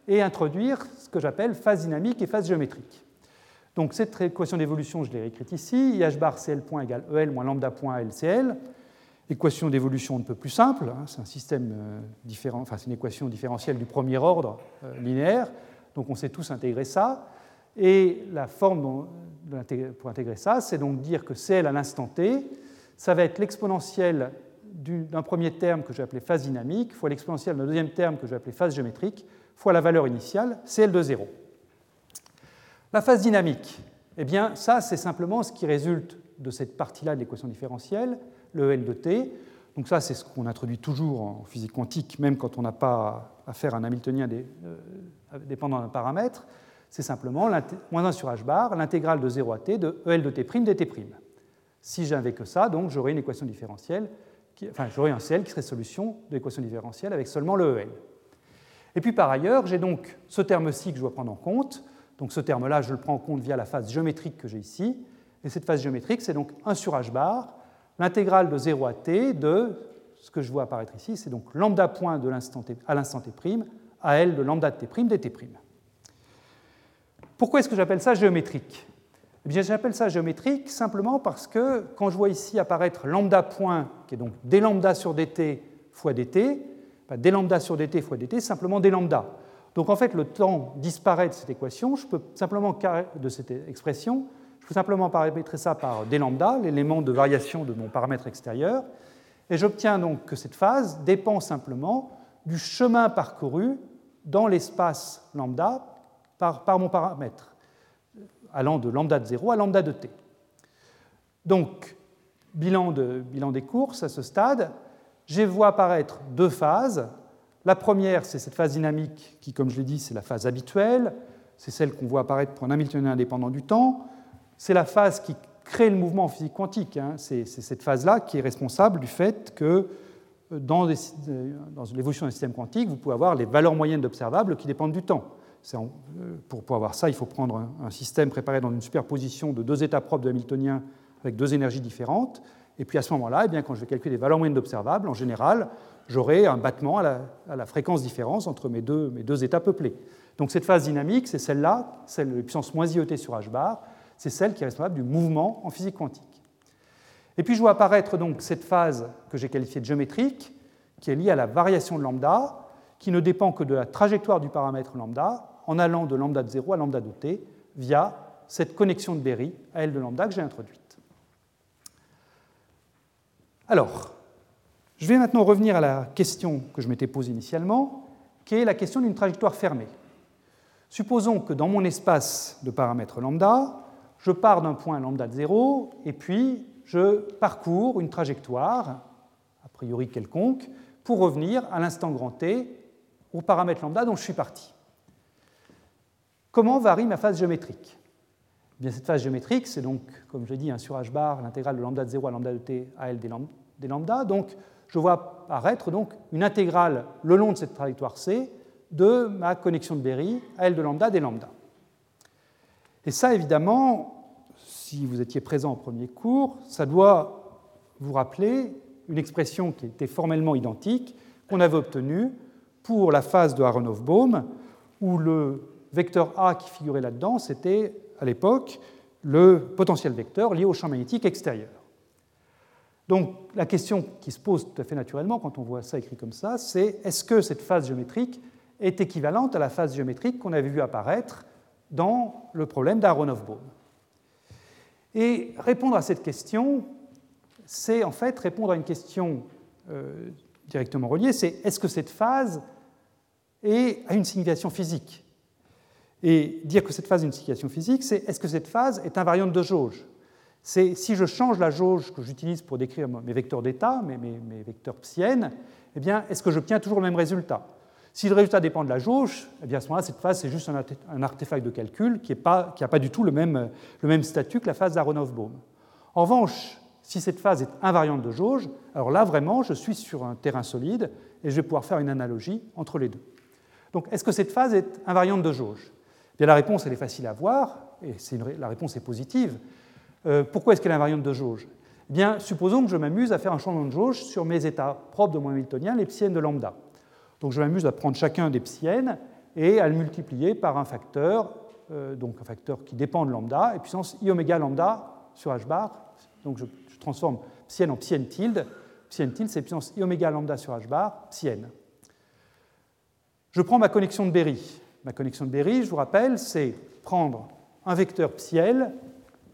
Speaker 2: et introduire ce que j'appelle phase dynamique et phase géométrique. Donc cette équation d'évolution, je l'ai écrite ici, IH bar CL point égale EL moins lambda point LCL. Équation d'évolution un peu plus simple, hein, c'est un système euh, différent, enfin c'est une équation différentielle du premier ordre euh, linéaire, donc on sait tous intégrer ça. Et la forme pour intégrer ça, c'est donc dire que CL à l'instant t, ça va être l'exponentielle d'un premier terme que je vais appeler phase dynamique, fois l'exponentielle d'un deuxième terme que je vais appeler phase géométrique, fois la valeur initiale, CL de 0. La phase dynamique, eh bien, ça, c'est simplement ce qui résulte de cette partie-là de l'équation différentielle, le L de t. Donc ça, c'est ce qu'on introduit toujours en physique quantique, même quand on n'a pas à un Hamiltonien euh, dépendant d'un paramètre c'est simplement moins 1 sur h bar, l'intégrale de 0 à t de EL de t' dt'. Si j'avais que ça, donc j'aurais une équation différentielle, enfin j'aurais un CL qui serait solution de l'équation différentielle avec seulement le EL. Et puis par ailleurs, j'ai donc ce terme-ci que je dois prendre en compte. Donc ce terme-là, je le prends en compte via la phase géométrique que j'ai ici. Et cette phase géométrique, c'est donc 1 sur h bar, l'intégrale de 0 à t de ce que je vois apparaître ici, c'est donc lambda point de à l'instant t' à L de lambda de t' dt'. Pourquoi est-ce que j'appelle ça géométrique? Eh bien, j'appelle ça géométrique simplement parce que quand je vois ici apparaître lambda point, qui est donc d lambda sur dt fois dt, bah, d lambda sur dt fois dt, simplement d lambda. Donc en fait, le temps disparaît de cette équation, je peux simplement de cette expression, je peux simplement paramétrer ça par d lambda, l'élément de variation de mon paramètre extérieur, et j'obtiens donc que cette phase dépend simplement du chemin parcouru dans l'espace lambda par, mon paramètre, allant de lambda de 0 à lambda de t. Donc, bilan, de, bilan des courses à ce stade, je vois apparaître deux phases. La première, c'est cette phase dynamique qui, comme je l'ai dit, c'est la phase habituelle, c'est celle qu'on voit apparaître pour un Hamiltonien indépendant du temps. C'est la phase qui crée le mouvement en physique quantique. Hein. C'est cette phase-là qui est responsable du fait que euh, dans, dans l'évolution d'un système quantique, vous pouvez avoir les valeurs moyennes d'observables qui dépendent du temps. Euh, pour, pour, avoir ça, il faut prendre un, système préparé dans une superposition de deux états propres de Hamiltonien avec deux énergies différentes. Et puis à ce moment-là, eh bien, quand je vais calculer les valeurs moyennes d'observables, en général, j'aurai un battement à la, fréquence différence entre mes deux, mes deux, états peuplés. Donc cette phase dynamique, c'est celle-là, celle de puissance moins IET sur h bar, c'est celle qui est responsable du mouvement en physique quantique. Et puis je vois apparaître donc cette phase que j'ai qualifiée de géométrique, qui est liée à la variation de lambda, qui ne dépend que de la trajectoire du paramètre lambda, en allant de lambda de 0 à lambda de t via cette connexion de Berry à L de lambda que j'ai introduite. Alors, je vais maintenant revenir à la question que je m'étais posée initialement, qui est la question d'une trajectoire fermée. Supposons que dans mon espace de paramètres lambda, je pars d'un point lambda de 0 et puis je parcours une trajectoire, a priori quelconque, pour revenir à l'instant grand t au paramètre lambda dont je suis parti. Comment varie ma phase géométrique? Eh bien, Cette phase géométrique, c'est donc, comme je l'ai dit, un sur h bar, l'intégrale de lambda de 0 à lambda de t à L des lambda. Donc, je vois apparaître donc, une intégrale le long de cette trajectoire C de ma connexion de Berry à L de lambda des lambda. Et ça, évidemment, si vous étiez présent au premier cours, ça doit vous rappeler une expression qui était formellement identique qu'on avait obtenue pour la phase de Aronoff-Bohm, où le vecteur A qui figurait là-dedans, c'était à l'époque le potentiel vecteur lié au champ magnétique extérieur. Donc la question qui se pose tout à fait naturellement quand on voit ça écrit comme ça, c'est est-ce que cette phase géométrique est équivalente à la phase géométrique qu'on avait vu apparaître dans le problème d'Aronoff-Bohm Et répondre à cette question, c'est en fait répondre à une question directement relié, c'est est-ce que cette phase a une signification physique? Et dire que cette phase a une signification physique, c'est est-ce que cette phase est invariante de jauge? C'est si je change la jauge que j'utilise pour décrire mes vecteurs d'état, mes, vecteurs psiennes, eh bien, est-ce que j'obtiens toujours le même résultat? Si le résultat dépend de la jauge, eh bien à ce moment-là, cette phase, c'est juste un artefact de calcul qui n'a pas, du tout le même, le même statut que la phase d'Aronoff-Bohm. En revanche, si cette phase est invariante de jauge, alors là, vraiment, je suis sur un terrain solide et je vais pouvoir faire une analogie entre les deux. Donc, est-ce que cette phase est invariante de jauge? Eh bien, La réponse, elle est facile à voir, et la réponse est positive. Euh, pourquoi est-ce qu'elle est invariante de jauge? Eh bien, supposons que je m'amuse à faire un changement de jauge sur mes états propres de mon Hamiltonien, les psiennes de lambda. Donc je m'amuse à prendre chacun des psiennes et à le multiplier par un facteur, euh, donc un facteur qui dépend de lambda, et puissance i oméga lambda sur h bar. Donc je, transforme psienne en psienne tilde. Psienne tilde, c'est puissance i oméga lambda sur h bar, psienne. Je prends ma connexion de Berry. Ma connexion de Berry, je vous rappelle, c'est prendre un vecteur psiel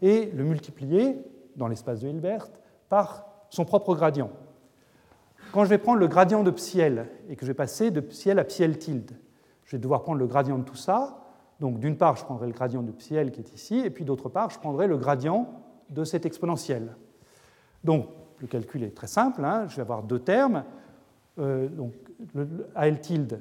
Speaker 2: et le multiplier dans l'espace de Hilbert par son propre gradient. Quand je vais prendre le gradient de psiel et que je vais passer de psiel à psiel tilde, je vais devoir prendre le gradient de tout ça. Donc d'une part, je prendrai le gradient de psiel qui est ici, et puis d'autre part, je prendrai le gradient de cette exponentielle. Donc le calcul est très simple, hein. je vais avoir deux termes. Euh, donc le AL tilde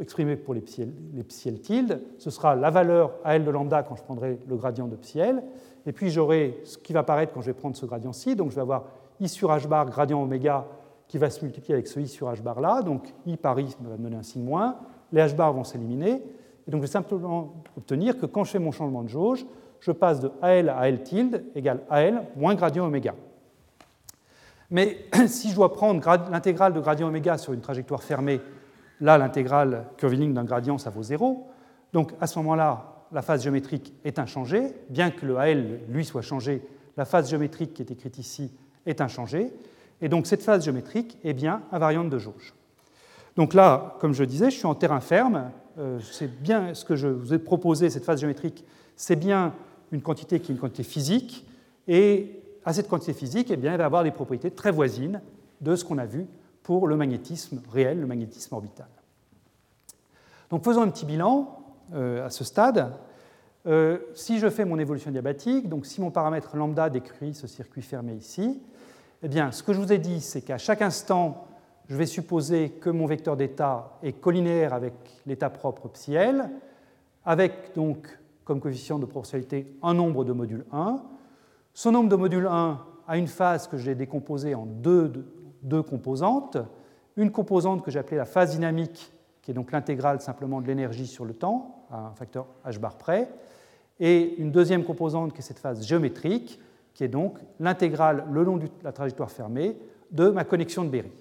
Speaker 2: exprimé pour les psiel tilde, ce sera la valeur AL de lambda quand je prendrai le gradient de psiel, et puis j'aurai ce qui va apparaître quand je vais prendre ce gradient-ci, donc je vais avoir I sur H bar gradient oméga qui va se multiplier avec ce i sur h bar là. Donc i par i va me donner un signe moins. Les h bar vont s'éliminer. Et donc je vais simplement obtenir que quand je fais mon changement de jauge, je passe de AL à L tilde égale AL moins gradient oméga. Mais si je dois prendre l'intégrale de gradient oméga sur une trajectoire fermée, là l'intégrale curviligne d'un gradient ça vaut 0. Donc à ce moment-là, la phase géométrique est inchangée, bien que le AL lui soit changé, la phase géométrique qui est écrite ici est inchangée. Et donc cette phase géométrique est bien invariante de jauge. Donc là, comme je disais, je suis en terrain ferme. Euh, c'est bien ce que je vous ai proposé, cette phase géométrique, c'est bien une quantité qui est une quantité physique. Et à cette quantité physique, eh bien, elle va avoir des propriétés très voisines de ce qu'on a vu pour le magnétisme réel, le magnétisme orbital. Donc faisons un petit bilan à ce stade. Euh, si je fais mon évolution diabatique, donc si mon paramètre lambda décrit ce circuit fermé ici, eh bien, ce que je vous ai dit, c'est qu'à chaque instant, je vais supposer que mon vecteur d'état est collinéaire avec l'état propre psiel, avec donc comme coefficient de proportionnalité un nombre de modules 1. Ce nombre de modules 1 a une phase que j'ai décomposée en deux, deux composantes. Une composante que j'ai appelée la phase dynamique, qui est donc l'intégrale simplement de l'énergie sur le temps, à un facteur h bar près, et une deuxième composante qui est cette phase géométrique, qui est donc l'intégrale le long de la trajectoire fermée de ma connexion de Berry.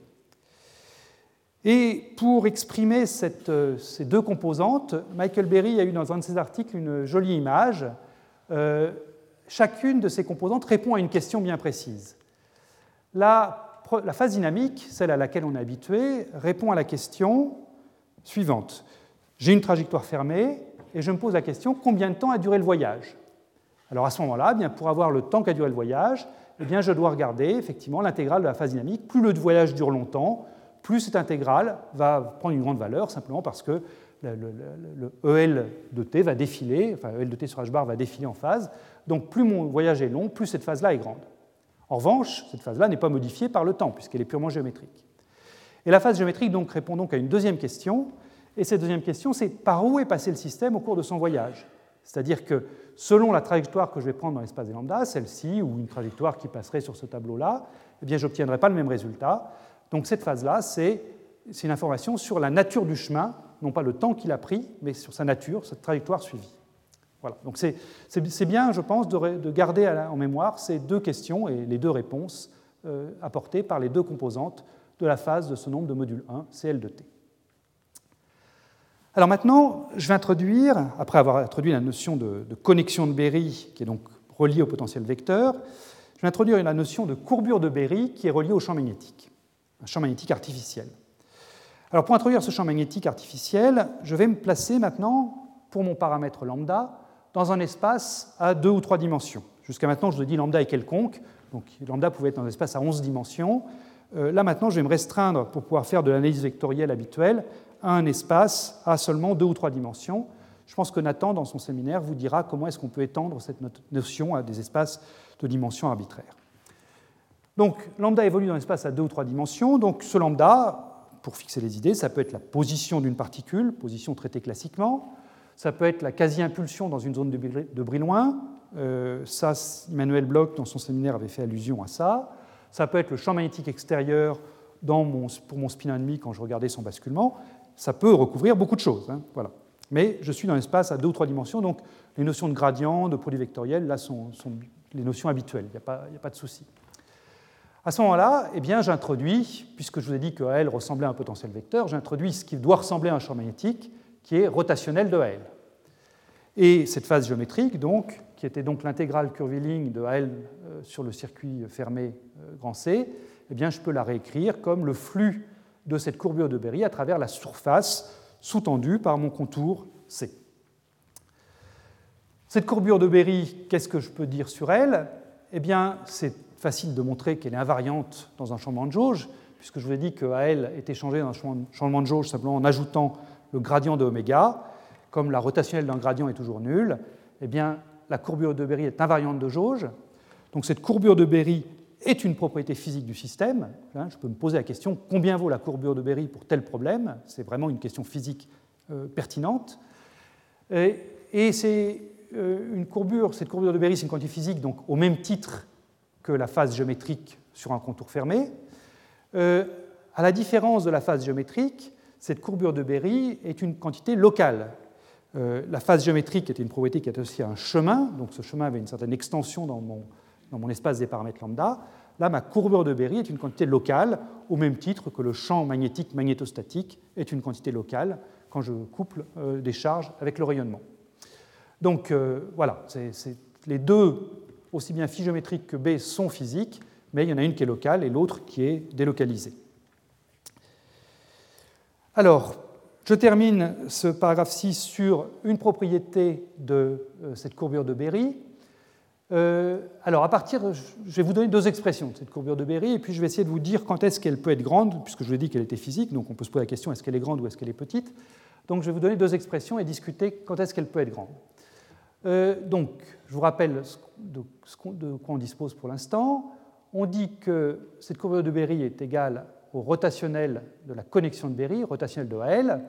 Speaker 2: Et pour exprimer euh, ces deux composantes, Michael Berry a eu dans un de ses articles une jolie image. Euh, chacune de ces composantes répond à une question bien précise. La, la phase dynamique, celle à laquelle on est habitué, répond à la question suivante. J'ai une trajectoire fermée et je me pose la question combien de temps a duré le voyage? Alors à ce moment-là, eh pour avoir le temps qu'a duré le voyage, eh bien, je dois regarder effectivement l'intégrale de la phase dynamique. Plus le voyage dure longtemps, plus cette intégrale va prendre une grande valeur, simplement parce que le, EL de t va défiler, enfin EL de t sur h bar va défiler en phase. Donc plus mon voyage est long, plus cette phase-là est grande. En revanche, cette phase-là n'est pas modifiée par le temps, puisqu'elle est purement géométrique. Et la phase géométrique donc, répond donc à une deuxième question, et cette deuxième question, c'est par où est passé le système au cours de son voyage? C'est-à-dire que selon la trajectoire que je vais prendre dans l'espace des lambda, celle-ci, ou une trajectoire qui passerait sur ce tableau-là, eh bien, je n'obtiendrai pas le même résultat. Donc cette phase-là, c'est une information sur la nature du chemin, non pas le temps qu'il a pris, mais sur sa nature, cette trajectoire suivie. Voilà. Donc c'est bien, je pense, de, garder en mémoire ces deux questions et les deux réponses euh, apportées par les deux composantes de la phase de ce nombre de modules 1, CL de t. Alors maintenant, je vais introduire, après avoir introduit la notion de, connexion de Berry, qui est donc reliée au potentiel vecteur, je vais introduire la notion de courbure de Berry qui est reliée au champ magnétique, un champ magnétique artificiel. Alors pour introduire ce champ magnétique artificiel, je vais me placer maintenant, pour mon paramètre lambda, dans un espace à deux ou trois dimensions. Jusqu'à maintenant, je vous ai lambda est quelconque, donc lambda pouvait être dans un espace à 11 dimensions. Euh, là maintenant, je vais me restreindre pour pouvoir faire de l'analyse vectorielle habituelle à un espace à seulement deux ou trois dimensions. Je pense que Nathan, dans son séminaire, vous dira comment est-ce qu'on peut étendre cette notion à des espaces de dimensions arbitraires. Donc, lambda évolue dans l'espace à deux ou trois dimensions. Donc, ce lambda, pour fixer les idées, ça peut être la position d'une particule, position traitée classiquement. Ça peut être la quasi-impulsion dans une zone de Brillouin. Euh, ça, Emmanuel Bloch, dans son séminaire, avait fait allusion à ça. Ça peut être le champ magnétique extérieur pour mon spin ennemi quand je regardais son basculement. Ça peut recouvrir beaucoup de choses. Hein, voilà. Mais je suis dans l'espace à deux ou trois dimensions, donc les notions de gradient, de produit vectoriel, là, sont, les notions habituelles. Il n'y a, pas de souci. À ce moment-là, eh j'introduis, puisque je vous ai dit que L ressemblait à un potentiel vecteur, j'introduis ce qui doit ressembler à un champ magnétique, qui est rotationnel de L. Et cette phase géométrique, donc, qui était donc l'intégrale curviligne de L euh, sur le circuit fermé euh, grand C, eh bien, je peux la réécrire comme le flux de cette courbure de Berry à travers la surface sous-tendue par mon contour C. Cette courbure de Berry, qu'est-ce que je peux dire sur elle? Eh bien, c'est facile de montrer qu'elle est invariante dans un changement de jauge, puisque je vous ai dit que AL était changé dans un changement de jauge simplement en ajoutant le gradient de oméga. Comme la rotationnelle d'un gradient est toujours nulle, eh bien, la courbure de Berry est invariante de jauge. Donc cette courbure de Berry est une propriété physique du système. Hein, je peux me poser la question combien vaut la courbure de Berry pour tel problème? C'est vraiment une question physique euh, pertinente. Et, c'est euh, une courbure, cette courbure de Berry, c'est une quantité physique donc au même titre que la phase géométrique sur un contour fermé. Euh, à la différence de la phase géométrique, cette courbure de Berry est une quantité locale. la phase géométrique était une propriété qui était aussi un chemin, donc ce chemin avait une certaine extension dans mon, dans mon espace des paramètres lambda. Là, ma courbure de Berry est une quantité locale, au même titre que le champ magnétique magnétostatique est une quantité locale quand je couple euh, des charges avec le rayonnement. Donc euh, voilà, les deux, aussi bien phi que B, sont physiques, mais il y en a une qui est locale et l'autre qui est délocalisée. Alors, je termine ce paragraphe 6 sur une propriété de euh, cette courbure de Berry, euh, alors, à partir, je vais vous donner deux expressions de cette courbure de Berry, et puis je vais essayer de vous dire quand est-ce qu'elle peut être grande, puisque je vous ai dit qu'elle était physique, donc on peut se poser la question est-ce qu'elle est grande ou est-ce qu'elle est petite. Donc, je vais vous donner deux expressions et discuter quand est-ce qu'elle peut être grande. Euh, donc, je vous rappelle de, quoi on dispose pour l'instant. On dit que cette courbure de Berry est égale au rotationnel de la connexion de Berry, rotationnel de AL,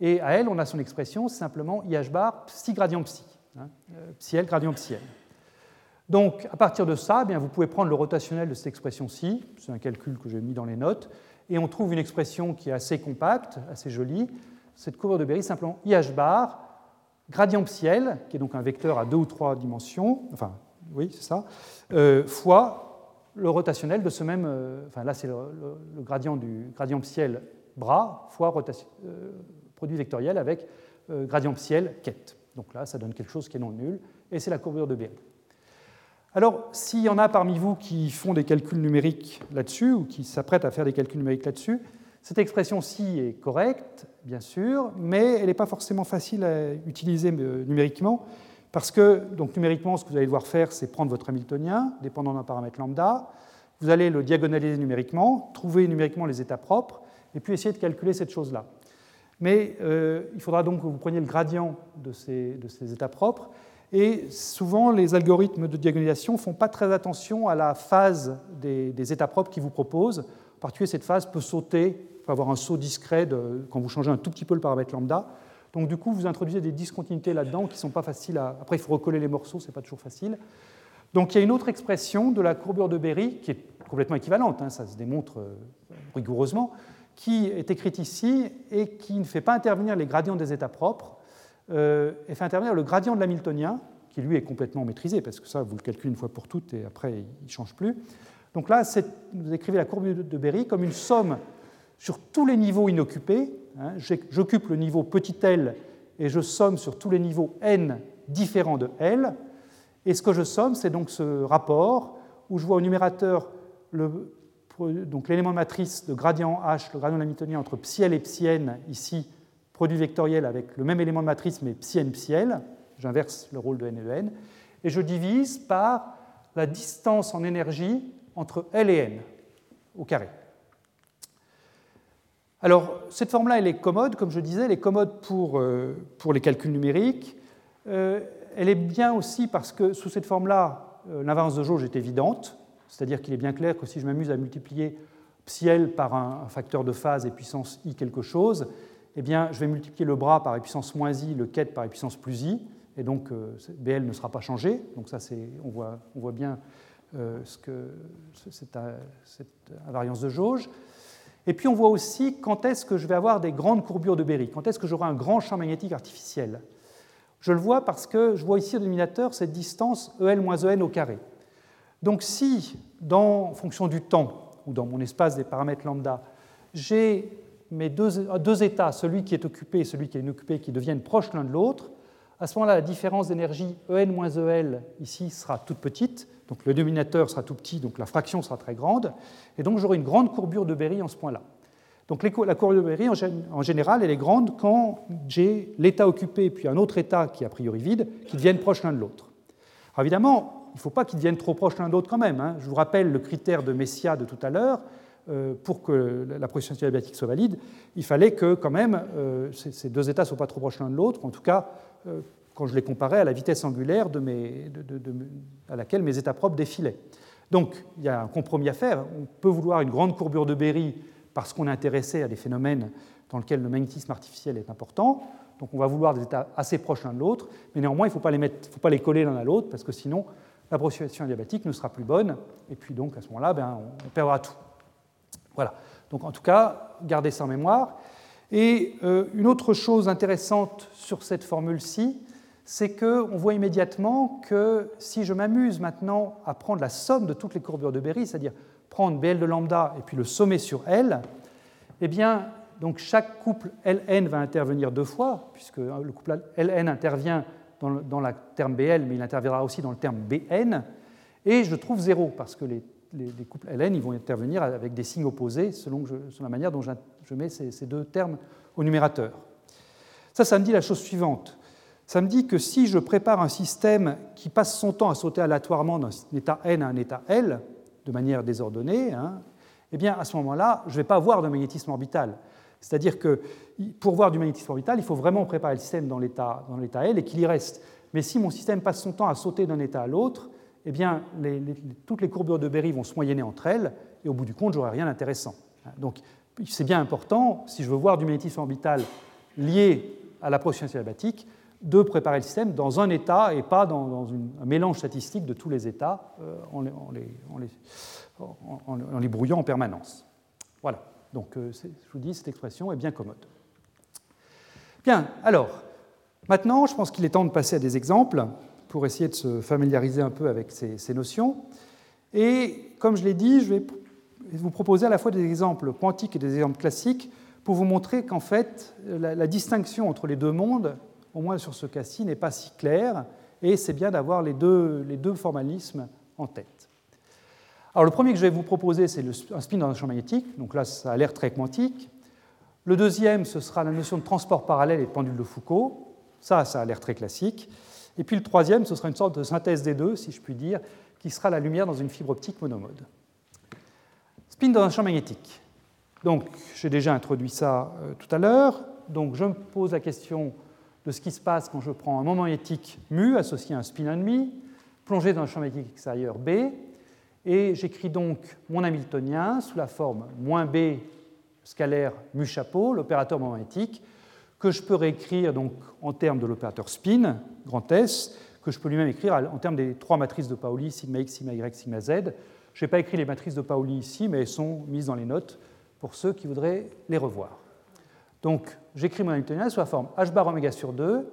Speaker 2: et à L, on a son expression simplement IH bar psi gradient psi, hein, euh, psi L gradient psi L. Donc, à partir de ça, eh bien, vous pouvez prendre le rotationnel de cette expression-ci, c'est un calcul que j'ai mis dans les notes, et on trouve une expression qui est assez compacte, assez jolie. Cette courbure de Berry, simplement IH bar, gradient psiel, qui est donc un vecteur à deux ou trois dimensions, enfin, oui, c'est ça, euh, fois le rotationnel de ce même, euh, enfin là c'est le, gradient du gradient psiel bras fois euh, produit vectoriel avec gradient psiel quête. Donc là, ça donne quelque chose qui est non nul, et c'est la courbure de Berry. Alors, s'il y en a parmi vous qui font des calculs numériques là-dessus, ou qui s'apprêtent à faire des calculs numériques là-dessus, cette expression-ci est correcte, bien sûr, mais elle n'est pas forcément facile à utiliser euh, numériquement, parce que, donc numériquement, ce que vous allez devoir faire, c'est prendre votre Hamiltonien, dépendant d'un paramètre lambda, vous allez le diagonaliser numériquement, trouver numériquement les états propres, et puis essayer de calculer cette chose-là. Mais euh, il faudra donc que vous preniez le gradient de ces, de ces états propres, et souvent, les algorithmes de diagonalisation ne font pas très attention à la phase des, états propres qu'ils vous proposent. En particulier, cette phase peut sauter, peut avoir un saut discret quand vous changez un tout petit peu le paramètre lambda. Donc, du coup, vous introduisez des discontinuités là-dedans qui ne sont pas faciles à. Après, il faut recoller les morceaux, ce n'est pas toujours facile. Donc, il y a une autre expression de la courbure de Berry qui est complètement équivalente, hein, ça se démontre euh, rigoureusement, qui est écrite ici et qui ne fait pas intervenir les gradients des états propres, euh, et fait intervenir le gradient de l'hamiltonien, qui lui est complètement maîtrisé, parce que ça, vous le calculez une fois pour toutes et après, il ne change plus. Donc là, vous écrivez la courbe de Berry comme une somme sur tous les niveaux inoccupés. Hein. J'occupe le niveau petit l et je somme sur tous les niveaux n différents de L. Et ce que je somme, c'est donc ce rapport où je vois au numérateur l'élément de matrice de gradient H, le gradient de l'hamiltonien entre psi L et psi n ici, produit vectoriel avec le même élément de matrice mais psi n psi l, j'inverse le rôle de n et de n, et je divise par la distance en énergie entre L et n au carré. Alors, cette forme-là, elle est commode, comme je disais, elle est commode pour, euh, pour les calculs numériques. Euh, elle est bien aussi parce que sous cette forme-là, euh, l'invariance de jauge est évidente, c'est-à-dire qu'il est bien clair que si je m'amuse à multiplier psi L par un, facteur de phase et puissance i quelque chose, eh bien, je vais multiplier le bras par puissance moins i, le ket par puissance plus i, et donc BL ne sera pas changé. Donc ça, on voit, on voit bien ce que, cette, cette invariance de jauge. Et puis on voit aussi quand est-ce que je vais avoir des grandes courbures de Berry, quand est-ce que j'aurai un grand champ magnétique artificiel. Je le vois parce que je vois ici au dénominateur cette distance EL moins EN au carré. Donc si, dans fonction du temps, ou dans mon espace des paramètres lambda, j'ai mes deux, états, celui qui est occupé et celui qui est inoccupé, qui deviennent proches l'un de l'autre, à ce moment-là, la différence d'énergie EN moins EL ici sera toute petite, donc le dénominateur sera tout petit, donc la fraction sera très grande, et donc j'aurai une grande courbure de Berry en ce point-là. Donc la courbure de Berry, en général, elle est grande quand j'ai l'état occupé puis un autre état qui est a priori vide, qui deviennent proches l'un de l'autre. Alors évidemment, il ne faut pas qu'ils deviennent trop proches l'un de l'autre quand même. Hein. Je vous rappelle le critère de Messia de tout à l'heure. Euh, pour que la procession diabétique soit valide, il fallait que quand même euh, ces deux états ne soient pas trop proches l'un de l'autre, en tout cas euh, quand je les comparais à la vitesse angulaire à laquelle mes états propres défilaient. Donc il y a un compromis à faire. On peut vouloir une grande courbure de Berry parce qu'on est intéressé à des phénomènes dans lesquels le magnétisme artificiel est important. Donc on va vouloir des états assez proches l'un de l'autre, mais néanmoins il ne faut, pas les coller l'un à l'autre parce que sinon l'approximation adiabatique ne sera plus bonne, et puis donc à ce moment-là, ben, on perdra tout. Voilà. Donc en tout cas, gardez ça en mémoire. Et euh, une autre chose intéressante sur cette formule-ci, c'est qu'on voit immédiatement que si je m'amuse maintenant à prendre la somme de toutes les courbures de Berry, c'est-à-dire prendre BL de lambda et puis le sommer sur L, eh bien, donc chaque couple Ln va intervenir deux fois, puisque le couple Ln intervient dans le, terme BL, mais il interviendra aussi dans le terme Bn, et je trouve zéro, parce que les, couples Ln ils vont intervenir avec des signes opposés selon, la manière dont je, mets ces, ces deux termes au numérateur. Ça, ça me dit la chose suivante ça me dit que si je prépare un système qui passe son temps à sauter aléatoirement d'un état n à un état L, de manière désordonnée, hein, eh bien à ce moment-là, je ne vais pas avoir de magnétisme orbital. C'est-à-dire que pour voir du magnétisme orbital, il faut vraiment préparer le système dans l'état L et qu'il y reste. Mais si mon système passe son temps à sauter d'un état à l'autre, eh bien toutes les courbures de Berry vont se moyenner entre elles et au bout du compte, j'aurai rien d'intéressant. Donc c'est bien important, si je veux voir du magnétisme orbital lié à l'approximation diabatique, de préparer le système dans un état et pas dans, un mélange statistique de tous les états euh, en, les, brouillant en permanence. Voilà, donc euh, je vous dis, cette expression est bien commode. Bien, alors, maintenant, je pense qu'il est temps de passer à des exemples pour essayer de se familiariser un peu avec ces, notions. Et comme je l'ai dit, je vais vous proposer à la fois des exemples quantiques et des exemples classiques pour vous montrer qu'en fait, la distinction entre les deux mondes au moins sur ce cas-ci, n'est pas si clair, et c'est bien d'avoir les deux, les deux formalismes en tête. Alors le premier que je vais vous proposer, c'est un spin dans un champ magnétique, donc là ça a l'air très quantique. Le deuxième, ce sera la notion de transport parallèle et de pendule de Foucault, ça, ça a l'air très classique. Et puis le troisième, ce sera une sorte de synthèse des deux, si je puis dire, qui sera la lumière dans une fibre optique monomode. Spin dans un champ magnétique. Donc, j'ai déjà introduit ça euh, tout à l'heure. Donc, je me pose la question de ce qui se passe quand je prends un moment magnétique mu associé à un spin ennemi, plongé dans un champ magnétique extérieur B, et j'écris donc mon Hamiltonien sous la forme moins B scalaire mu chapeau, l'opérateur magnétique, que je peux réécrire donc en termes de l'opérateur spin, grand S, que je peux lui-même écrire en termes des trois matrices de Pauli, sigma x, sigma y, sigma z. Je n'ai pas écrit les matrices de Pauli ici, mais elles sont mises dans les notes pour ceux qui voudraient les revoir. Donc, j'écris mon Hamiltonien sous la forme h bar oméga sur 2,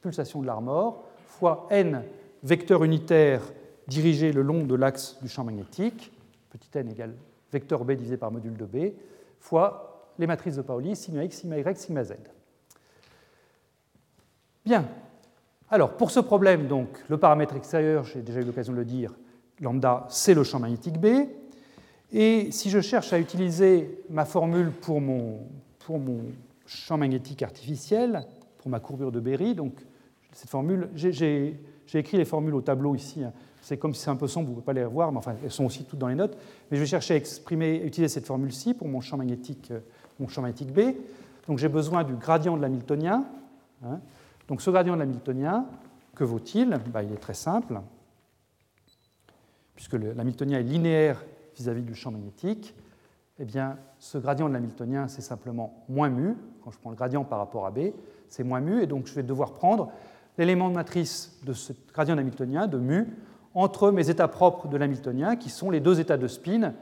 Speaker 2: pulsation de l'armor, fois n vecteur unitaire dirigé le long de l'axe du champ magnétique, petit n égale vecteur b divisé par module de b, fois les matrices de Pauli, sigma x, sigma y, sigma z. Bien. Alors, pour ce problème, donc, le paramètre extérieur, j'ai déjà eu l'occasion de le dire, lambda, c'est le champ magnétique B. Et si je cherche à utiliser ma formule pour mon, champ magnétique artificiel, pour ma courbure de Berry. Donc, cette formule, j'ai écrit les formules au tableau ici. Hein. C'est comme si c'est un peu sombre, vous ne pouvez pas les voir, mais enfin, elles sont aussi toutes dans les notes. Mais je vais chercher à exprimer, utiliser cette formule-ci pour mon champ magnétique euh, mon champ magnétique B. Donc j'ai besoin du gradient de l'Hamiltonien. Hein. Donc ce gradient de l'Hamiltonien, que vaut-il? Bah, Il est très simple, puisque l'Hamiltonien est linéaire vis-à-vis du champ magnétique. Eh bien, ce gradient de l'Hamiltonien, c'est simplement moins mu. Quand je prends le gradient par rapport à B, c'est moins mu. Et donc je vais devoir prendre l'élément de matrice de ce gradient d'Hamiltonien, de mu, entre mes états propres de l'Hamiltonien, qui sont les deux états de spin,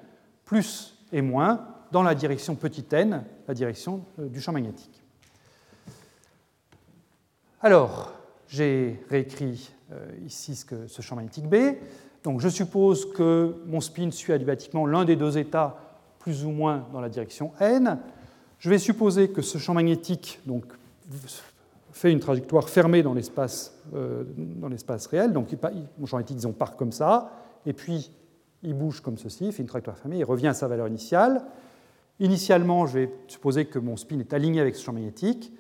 Speaker 2: plus et moins, dans la direction petit n, la direction euh, du champ magnétique. Alors, j'ai réécrit euh, ici ce, champ magnétique B. Donc, je suppose que mon spin suit adiabatiquement l'un des deux états, plus ou moins dans la direction n. Je vais supposer que ce champ magnétique fait une trajectoire fermée dans l'espace euh, réel. Donc, mon champ magnétique, disons, part comme ça, et puis il bouge comme ceci, il fait une trajectoire fermée, il revient à sa valeur initiale. Initialement, je vais supposer que mon spin est aligné avec ce champ magnétique.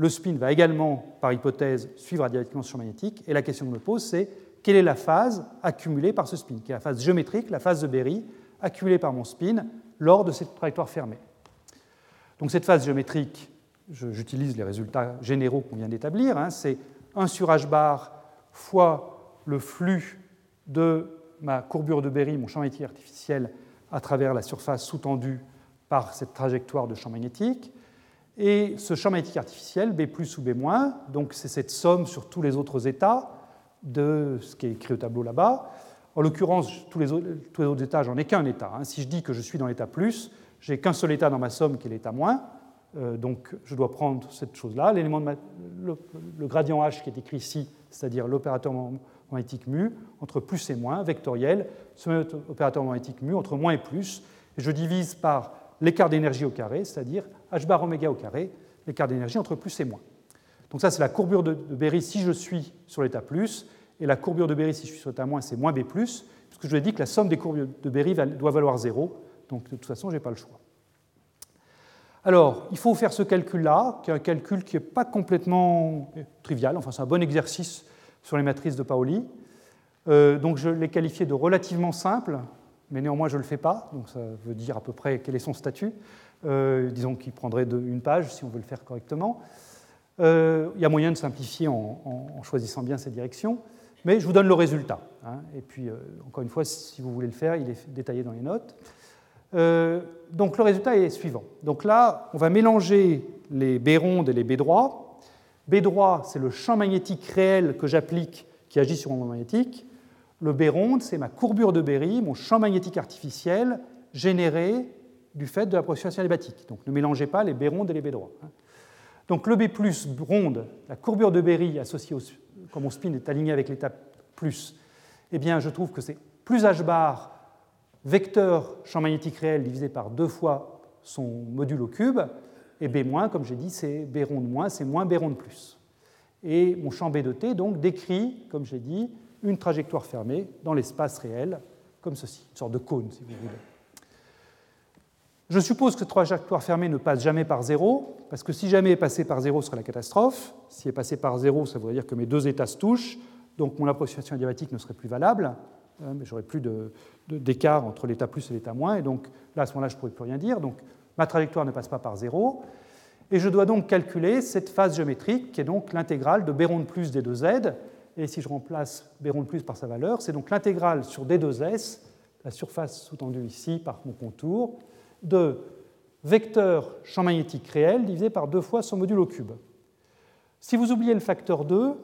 Speaker 2: Le spin va également, par hypothèse, suivre radialement ce champ magnétique. Et la question que je me pose, c'est quelle est la phase accumulée par ce spin? Quelle est la phase géométrique, la phase de Berry, accumulée par mon spin lors de cette trajectoire fermée? Donc cette phase géométrique, j'utilise les résultats généraux qu'on vient d'établir. Hein. c'est 1 sur h bar fois le flux de ma courbure de Berry, mon champ magnétique artificiel, à travers la surface sous-tendue par cette trajectoire de champ magnétique. Et ce champ magnétique artificiel, B plus ou B moins, donc c'est cette somme sur tous les autres états de ce qui est écrit au tableau là-bas. En l'occurrence, tous, les autres états, j'en ai qu'un état. Hein. Si je dis que je suis dans l'état plus, j'ai qu'un seul état dans ma somme qui est l'état moins. Euh, donc je dois prendre cette chose-là, l'élément le, le, gradient h qui est écrit ici, c'est-à-dire l'opérateur magnétique mu, entre plus et moins, vectoriel, ce même opérateur magnétique mu entre moins et plus, et je divise par l'écart d'énergie au carré, c'est-à-dire h bar oméga au carré, l'écart d'énergie entre plus et moins. Donc ça, c'est la courbure de, Berry si je suis sur l'état plus, et la courbure de Berry si je suis sur l'état moins, c'est moins B+, puisque je vous ai dit que la somme des courbes de Berry doit valoir 0, donc de toute façon, je n'ai pas le choix. Alors, il faut faire ce calcul-là, qui est un calcul qui n'est pas complètement trivial, enfin c'est un bon exercice sur les matrices de Paoli. Euh, donc je l'ai qualifié de relativement simple, mais néanmoins je ne le fais pas, donc ça veut dire à peu près quel est son statut. Euh, disons qu'il prendrait une page si on veut le faire correctement. Euh, il y a moyen de simplifier en, choisissant bien cette direction, mais je vous donne le résultat. Hein. et puis, euh, encore une fois, si vous voulez le faire, il est détaillé dans les notes. donc le résultat est suivant. Donc là, on va mélanger les B rondes et les B droits. B droit, c'est le champ magnétique réel que j'applique qui agit sur mon magnétique. Le B c'est ma courbure de Berry, mon champ magnétique artificiel généré du fait de la procession adiabatique. Donc ne mélangez pas les B rondes et les B droits. Hein. Donc le B plus ronde, la courbure de Berry associée au, quand mon spin est aligné avec l'état plus, eh bien je trouve que c'est plus h bar vecteur champ magnétique réel divisé par deux fois son module au cube, et B moins, comme j'ai dit, c'est B ronde moins, c'est moins B ronde plus. Et mon champ B de T donc décrit, comme j'ai dit, une trajectoire fermée dans l'espace réel, comme ceci, une sorte de cône, si vous voulez. Je suppose que cette trajectoire fermée ne passe jamais par zéro, parce que si jamais est passé par zéro, ce serait la catastrophe. Si est passé par zéro, ça voudrait dire que mes deux états se touchent, donc mon approximation adiabatique ne serait plus valable, hein, mais j'aurais plus d'écart entre l'état plus et l'état moins, et donc là, à ce moment-là, je ne pourrais plus rien dire. Donc ma trajectoire ne passe pas par zéro, et je dois donc calculer cette phase géométrique, qui est donc l'intégrale de B de plus des deux Z, et si je remplace B de plus par sa valeur, c'est donc l'intégrale sur D2S, la surface sous-tendue ici par mon contour, de vecteur champ magnétique réel divisé par deux fois son module au cube. Si vous oubliez le facteur 2,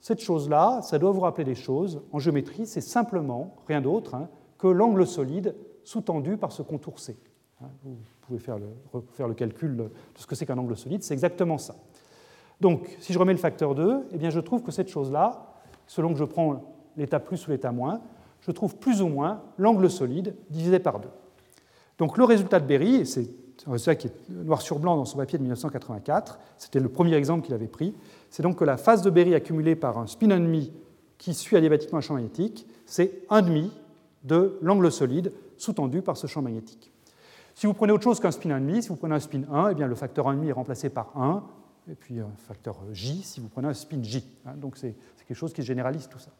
Speaker 2: cette chose-là, ça doit vous rappeler des choses. En géométrie, c'est simplement, rien d'autre, hein, que l'angle solide sous-tendu par ce contour C. Hein, vous pouvez faire le calcul de ce que c'est qu'un angle solide, c'est exactement ça. Donc, si je remets le facteur 2, eh bien, je trouve que cette chose-là, selon que je prends l'état plus ou l'état moins, je trouve plus ou moins l'angle solide divisé par 2. Donc le résultat de Berry, et c'est un résultat qui est noir sur blanc dans son papier de 1984, c'était le premier exemple qu'il avait pris, c'est donc que la phase de Berry accumulée par un spin 1,5 qui suit adiabatiquement un champ magnétique, c'est 1,5 de l'angle solide sous-tendu par ce champ magnétique. Si vous prenez autre chose qu'un spin 1,5, si vous prenez un spin 1, eh bien le facteur 1,5 est remplacé par 1, et puis un facteur J si vous prenez un spin J. Hein. donc c'est quelque chose qui généralise tout ça.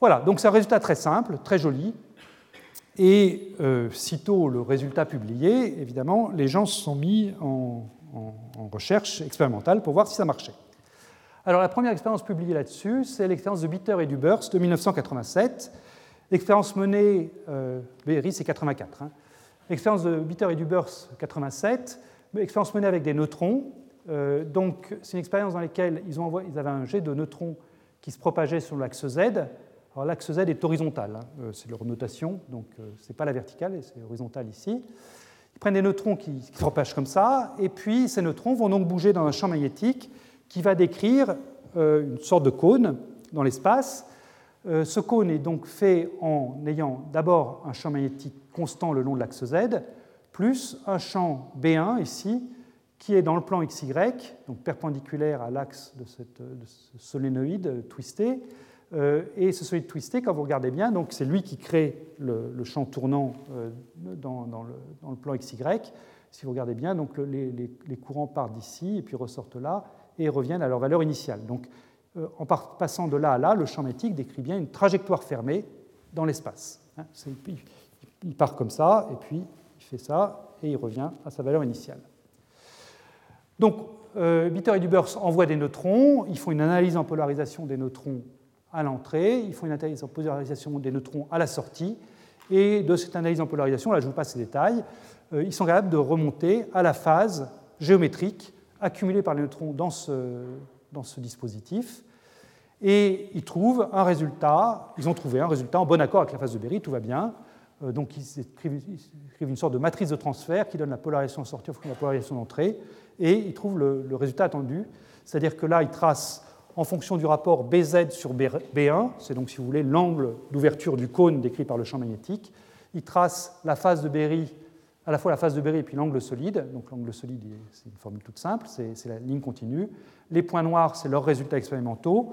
Speaker 2: Voilà, donc c'est un résultat très simple, très joli. Et euh, sitôt le résultat publié, évidemment, les gens se sont mis en, recherche expérimentale pour voir si ça marchait. Alors la première expérience publiée là-dessus, c'est l'expérience de Bitter et du Burst de 1987. L'expérience menée, euh, Berry c'est 84. Hein. L'expérience de Bitter et du Burst 87, expérience menée avec des neutrons. Euh, donc c'est une expérience dans laquelle ils, avaient un jet de neutrons qui se propageait sur l'axe Z alors l'axe Z est horizontal, hein. euh, c'est leur notation, donc euh, ce n'est pas la verticale, c'est horizontal ici. Ils prennent des neutrons qui, se propagent comme ça, et puis ces neutrons vont donc bouger dans un champ magnétique qui va décrire euh, une sorte de cône dans l'espace. Ce cône est donc fait en ayant d'abord un champ magnétique constant le long de l'axe Z, plus un champ B1 ici, qui est dans le plan XY, donc perpendiculaire à l'axe de, ce solénoïde twisté, euh, et ce solide twisté, quand vous regardez bien, donc c'est lui qui crée le, champ tournant euh, dans, le, plan XY. Si vous regardez bien, donc les, courants partent d'ici et puis ressortent là et reviennent à leur valeur initiale. Donc euh, en passant de là à là, le champ magnétique décrit bien une trajectoire fermée dans l'espace. Hein, il part comme ça, et puis il fait ça, et il revient à sa valeur initiale. Donc, Bitter et Dubers envoient des neutrons, ils font une analyse en polarisation des neutrons à l'entrée, il faut une analyse en polarisation des neutrons à la sortie, et de cette analyse en polarisation, là je vous passe ces détails, euh, ils sont capables de remonter à la phase géométrique accumulée par les neutrons dans ce, dispositif, et ils trouvent un résultat, ils ont trouvé un résultat en bon accord avec la phase de Berry, tout va bien, euh, donc ils écrivent, une sorte de matrice de transfert qui donne la polarisation sortie au la polarisation d'entrée, et ils trouvent le, résultat attendu, c'est-à-dire que là ils tracent en fonction du rapport BZ sur B1, c'est donc, si vous voulez, l'angle d'ouverture du cône décrit par le champ magnétique. Il trace la phase de Berry, à la fois la phase de Berry et puis l'angle solide. Donc l'angle solide, c'est une formule toute simple, c'est la ligne continue. Les points noirs, c'est leurs résultats expérimentaux.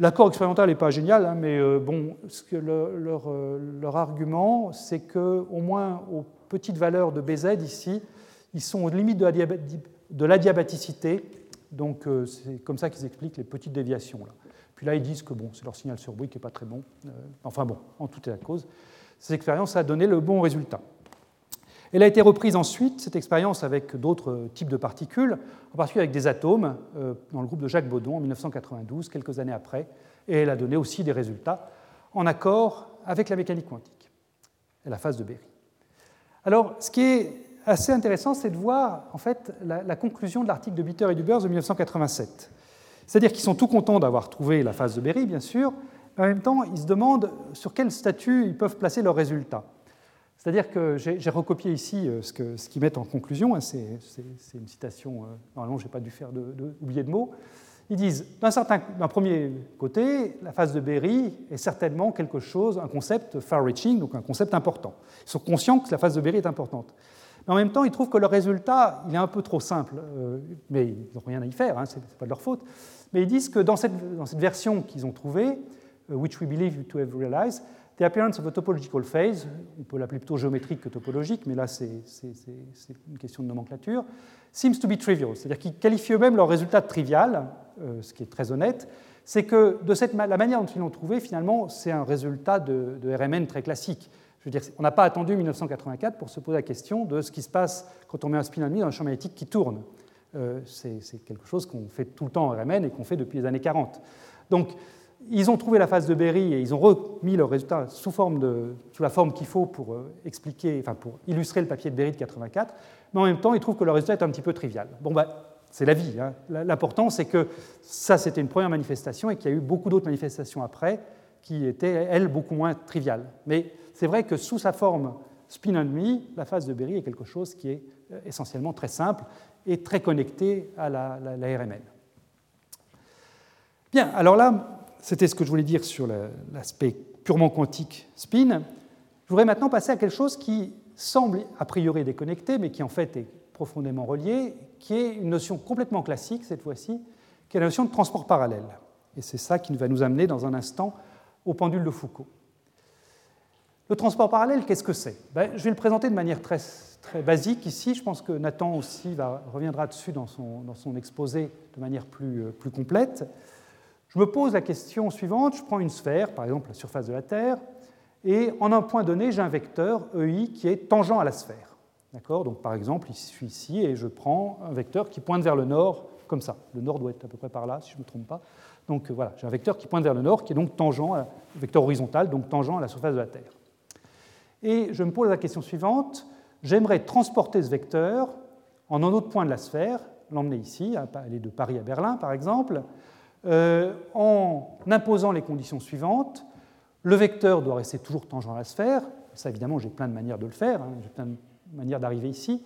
Speaker 2: L'accord expérimental n'est pas génial, hein, mais euh, bon, ce que leur, euh, leur, argument, c'est qu'au moins aux petites valeurs de BZ ici, ils sont aux limites de l'adiabaticité donc euh, c'est comme ça qu'ils expliquent les petites déviations. Là. Puis là, ils disent que bon, c'est leur signal sur bruit qui n'est pas très bon. Euh, enfin bon, en tout état de cause, cette expérience a donné le bon résultat. Elle a été reprise ensuite, cette expérience, avec d'autres types de particules, en particulier avec des atomes, euh, dans le groupe de Jacques Baudon en 1992, quelques années après, et elle a donné aussi des résultats en accord avec la mécanique quantique et la phase de Berry. Alors, ce qui est assez intéressant, c'est de voir en fait la, conclusion de l'article de Bitter et Dubers de 1987. C'est-à-dire qu'ils sont tout contents d'avoir trouvé la phase de Berry, bien sûr, mais en même temps, ils se demandent sur quel statut ils peuvent placer leurs résultats. C'est-à-dire que j'ai recopié ici euh, ce qu'ils mettent en conclusion, hein, c'est une citation, euh, normalement je n'ai pas dû faire de, de, oublier de mots. Ils disent, d'un premier côté, la phase de Berry est certainement quelque chose, un concept far-reaching, donc un concept important. Ils sont conscients que la phase de Berry est importante. Mais en même temps, ils trouvent que le résultat il est un peu trop simple, euh, mais ils n'ont rien à y faire, hein, ce n'est pas de leur faute. Mais ils disent que dans cette, dans cette version qu'ils ont trouvée, euh, which we believe to have realized, the appearance of a topological phase, on peut l'appeler plutôt géométrique que topologique, mais là c'est une question de nomenclature, seems to be trivial, c'est-à-dire qu'ils qualifient eux-mêmes leur résultat de trivial, euh, ce qui est très honnête, c'est que de cette, la manière dont ils l'ont trouvé, finalement, c'est un résultat de, de RMN très classique. On n'a pas attendu 1984 pour se poser la question de ce qui se passe quand on met un spin ennemi dans un champ magnétique qui tourne. Euh, c'est quelque chose qu'on fait tout le temps en RMN et qu'on fait depuis les années 40. Donc, ils ont trouvé la phase de Berry et ils ont remis leurs résultats sous la forme qu'il faut pour euh, expliquer, enfin pour illustrer le papier de Berry de 84, mais en même temps, ils trouvent que le résultat est un petit peu trivial. Bon, bah, c'est la vie. Hein. L'important, c'est que ça, c'était une première manifestation et qu'il y a eu beaucoup d'autres manifestations après qui étaient, elles, beaucoup moins triviales. Mais c'est vrai que sous sa forme spin and la phase de Berry est quelque chose qui est euh, essentiellement très simple et très connecté à la, RMN. Bien, alors là, c'était ce que je voulais dire sur l'aspect purement quantique spin. Je voudrais maintenant passer à quelque chose qui semble a priori déconnecté, mais qui en fait est profondément relié, qui est une notion complètement classique cette fois-ci, qui est la notion de transport parallèle. Et c'est ça qui va nous amener dans un instant au pendule de Foucault. Le transport parallèle, qu'est-ce que c'est? Ben, Je vais le présenter de manière très, basique ici. Je pense que Nathan aussi reviendra dessus dans son, exposé de manière plus, euh, plus complète. Je me pose la question suivante. Je prends une sphère, par exemple la surface de la Terre, et en un point donné, j'ai un vecteur EI qui est tangent à la sphère. Donc par exemple, je suis ici et je prends un vecteur qui pointe vers le nord, comme ça. Le nord doit être à peu près par là, si je ne me trompe pas. Donc voilà, j'ai un vecteur qui pointe vers le nord, qui est donc tangent, à, vecteur horizontal, donc tangent à la surface de la Terre. Et je me pose la question suivante, j'aimerais transporter ce vecteur en un autre point de la sphère, l'emmener ici, aller de Paris à Berlin par exemple, euh, en imposant les conditions suivantes. Le vecteur doit rester toujours tangent à la sphère. Ça, évidemment, j'ai plein de manières de le faire, hein, j'ai plein de manières d'arriver ici.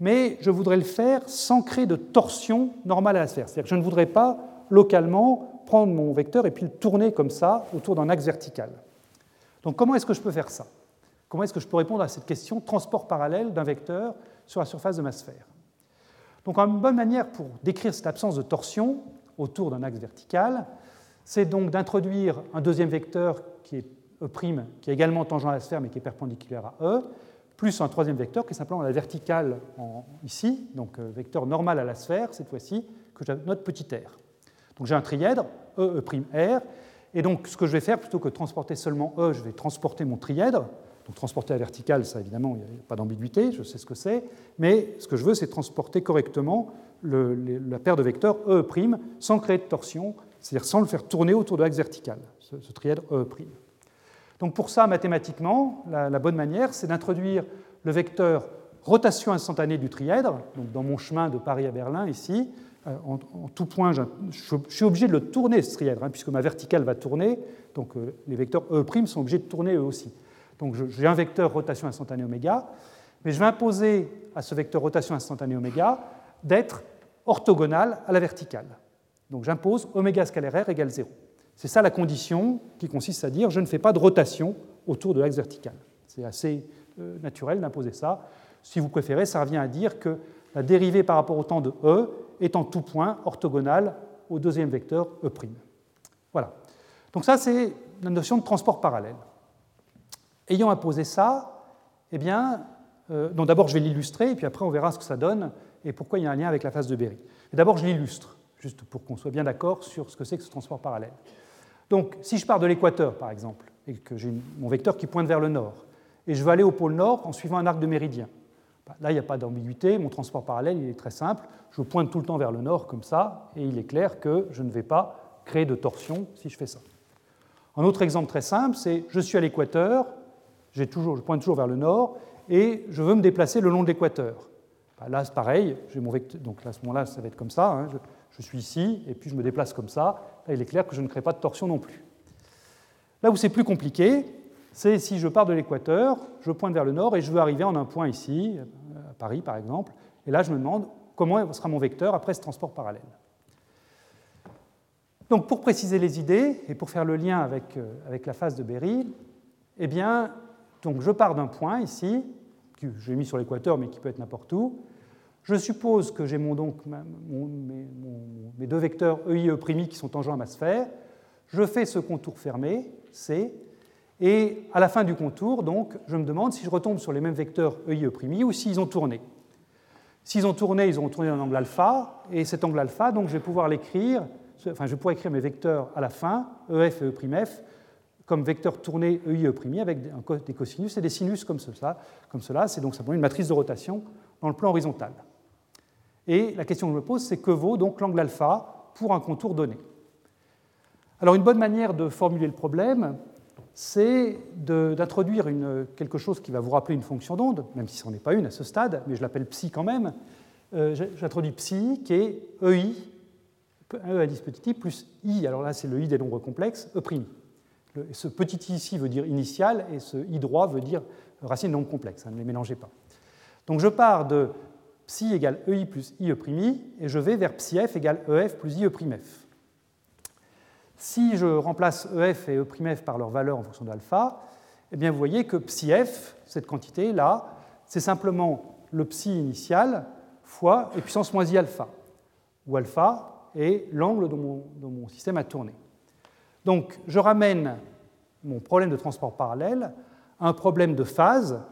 Speaker 2: Mais je voudrais le faire sans créer de torsion normale à la sphère. C'est-à-dire que je ne voudrais pas localement prendre mon vecteur et puis le tourner comme ça autour d'un axe vertical. Donc comment est-ce que je peux faire ça? Comment est-ce que je peux répondre à cette question transport parallèle d'un vecteur sur la surface de ma sphère? Donc une bonne manière pour décrire cette absence de torsion autour d'un axe vertical, c'est donc d'introduire un deuxième vecteur qui est E', qui est également tangent à la sphère mais qui est perpendiculaire à E, plus un troisième vecteur qui est simplement la verticale ici, donc euh, vecteur normal à la sphère cette fois-ci, que je note petit r. Donc j'ai un trièdre, E, E', R, et donc ce que je vais faire, plutôt que de transporter seulement E, je vais transporter mon trièdre. Donc transporter à verticale, ça évidemment, il n'y a pas d'ambiguïté, je sais ce que c'est, mais ce que je veux, c'est transporter correctement la paire de vecteurs E' sans créer de torsion, c'est-à-dire sans le faire tourner autour de l'axe vertical, ce, trièdre E'. Donc pour ça, mathématiquement, la, bonne manière, c'est d'introduire le vecteur rotation instantanée du trièdre, donc dans mon chemin de Paris à Berlin ici, euh, en, tout point, je, suis obligé de le tourner, ce trièdre, hein, puisque ma verticale va tourner, donc euh, les vecteurs E' sont obligés de tourner eux aussi. Donc j'ai un vecteur rotation instantanée oméga, mais je vais imposer à ce vecteur rotation instantanée oméga d'être orthogonal à la verticale. Donc j'impose oméga scalaire r égale 0. C'est ça la condition qui consiste à dire je ne fais pas de rotation autour de l'axe vertical. C'est assez euh, naturel d'imposer ça. Si vous préférez, ça revient à dire que la dérivée par rapport au temps de E est en tout point orthogonale au deuxième vecteur E'. Voilà. Donc ça, c'est la notion de transport parallèle. Ayant imposé ça, eh bien, euh, d'abord je vais l'illustrer, et puis après on verra ce que ça donne et pourquoi il y a un lien avec la phase de Berry. D'abord, je l'illustre, juste pour qu'on soit bien d'accord sur ce que c'est que ce transport parallèle. Donc, si je pars de l'équateur, par exemple, et que j'ai mon vecteur qui pointe vers le nord, et je veux aller au pôle nord en suivant un arc de méridien, bah, là, il n'y a pas d'ambiguïté, mon transport parallèle, il est très simple, je pointe tout le temps vers le nord comme ça, et il est clair que je ne vais pas créer de torsion si je fais ça. Un autre exemple très simple, c'est je suis à l'équateur, je pointe toujours vers le nord, et je veux me déplacer le long de l'équateur. Bah, là, c'est pareil, mon vecteur, donc à ce moment-là, ça va être comme ça. Hein. je, suis ici, et puis je me déplace comme ça. Là, il est clair que je ne crée pas de torsion non plus. Là où c'est plus compliqué, c'est si je pars de l'équateur, je pointe vers le nord et je veux arriver en un point ici, à Paris par exemple. Et là, je me demande comment sera mon vecteur après ce transport parallèle. Donc, pour préciser les idées et pour faire le lien avec, euh, avec la phase de Berry, eh bien, donc je pars d'un point ici, que j'ai mis sur l'équateur mais qui peut être n'importe où. Je suppose que j'ai donc mes, deux vecteurs EI et E' qui sont tangents à ma sphère. Je fais ce contour fermé, C, et à la fin du contour, donc, je me demande si je retombe sur les mêmes vecteurs EI et E' ou s'ils ont tourné. S'ils ont tourné, ils auront tourné un angle alpha, et cet angle alpha, donc, je vais pouvoir l'écrire, enfin, je pourrais écrire mes vecteurs à la fin, EF et E'F, comme vecteur tourné EI E' avec des cosinus et des sinus comme cela. Comme cela. C'est donc simplement une matrice de rotation dans le plan horizontal. Et la question que je me pose, c'est que vaut donc l'angle alpha pour un contour donné Alors une bonne manière de formuler le problème, c'est d'introduire quelque chose qui va vous rappeler une fonction d'onde, même si ce n'en est pas une à ce stade, mais je l'appelle psi quand même. Euh, j'introduis psi qui est EI, E 10 petit i, plus i, alors là c'est le i des nombres complexes, E'. Ce petit i ici veut dire initial et ce i droit veut dire racine non complexe, hein, ne les mélangez pas. Donc je pars de psi égale ei plus ie' et je vais vers psi f égale ef plus ie'. Si je remplace ef et e'f par leur valeur en fonction de alpha, eh bien vous voyez que psi f, cette quantité-là, c'est simplement le psi initial fois e puissance moins i alpha, où alpha est l'angle dont mon système a tourné. Donc je ramène mon problème de transport parallèle à un problème de phase.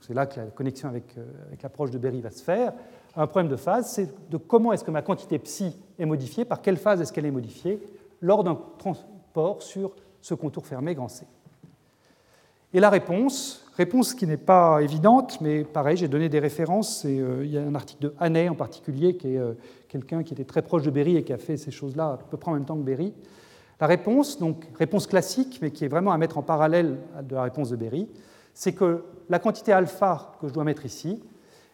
Speaker 2: C'est là que la connexion avec, euh, l'approche de Berry va se faire. Un problème de phase, c'est de comment est-ce que ma quantité psi est modifiée, par quelle phase est-ce qu'elle est modifiée lors d'un transport sur ce contour fermé grand C. Et la réponse, réponse qui n'est pas évidente, mais pareil, j'ai donné des références. Euh, il y a un article de Hannay en particulier, qui est euh, quelqu'un qui était très proche de Berry et qui a fait ces choses-là à peu près en même temps que Berry. La réponse, donc réponse classique, mais qui est vraiment à mettre en parallèle de la réponse de Berry, c'est que la quantité alpha que je dois mettre ici,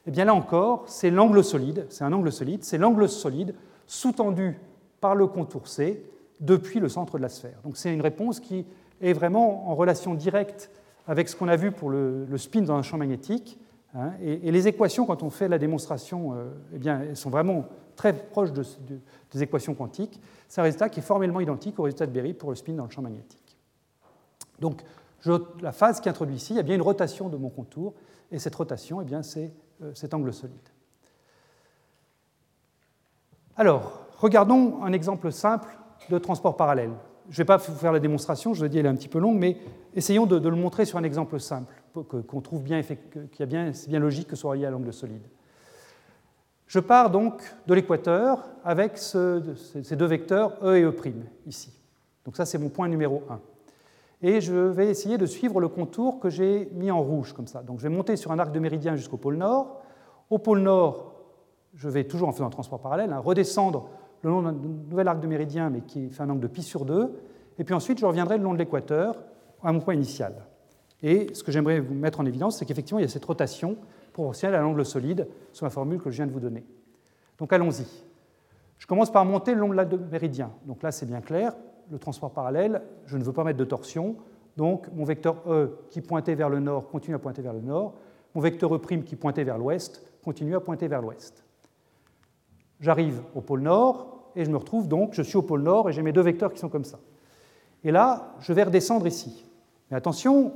Speaker 2: eh bien là encore, c'est l'angle solide, c'est un angle solide, c'est l'angle solide sous-tendu par le contour C depuis le centre de la sphère. Donc c'est une réponse qui est vraiment en relation directe avec ce qu'on a vu pour le, spin dans un champ magnétique. Hein, et, les équations, quand on fait la démonstration, euh, eh bien, elles sont vraiment très proches des équations quantiques. C'est un résultat qui est formellement identique au résultat de Berry pour le spin dans le champ magnétique. Donc la phase qui introduit ici, il y a bien une rotation de mon contour, et cette rotation, eh c'est euh, cet angle solide. Alors, regardons un exemple simple de transport parallèle. Je ne vais pas vous faire la démonstration, je vous ai dit elle est un petit peu longue, mais essayons de, le montrer sur un exemple simple, qu'on trouve bien, bien, bien logique que ce soit relié à l'angle solide. Je pars donc de l'équateur avec ces deux vecteurs E et E', ici. Donc ça, c'est mon point numéro 1 et je vais essayer de suivre le contour que j'ai mis en rouge comme ça. Donc je vais monter sur un arc de méridien jusqu'au pôle nord. Au pôle nord, je vais toujours en faisant un transport parallèle, hein, redescendre le long d'un nouvel arc de méridien, mais qui fait un angle de pi sur 2. Et puis ensuite, je reviendrai le long de l'équateur à mon point initial. Et ce que j'aimerais vous mettre en évidence, c'est qu'effectivement, il y a cette rotation proportionnelle à l'angle solide sur la formule que je viens de vous donner. Donc allons-y. Je commence par monter le long de l'arc de méridien. Donc là, c'est bien clair le transport parallèle, je ne veux pas mettre de torsion, donc mon vecteur E qui pointait vers le nord continue à pointer vers le nord, mon vecteur E' qui pointait vers l'ouest continue à pointer vers l'ouest. J'arrive au pôle nord et je me retrouve donc, je suis au pôle nord et j'ai mes deux vecteurs qui sont comme ça. Et là, je vais redescendre ici. Mais attention,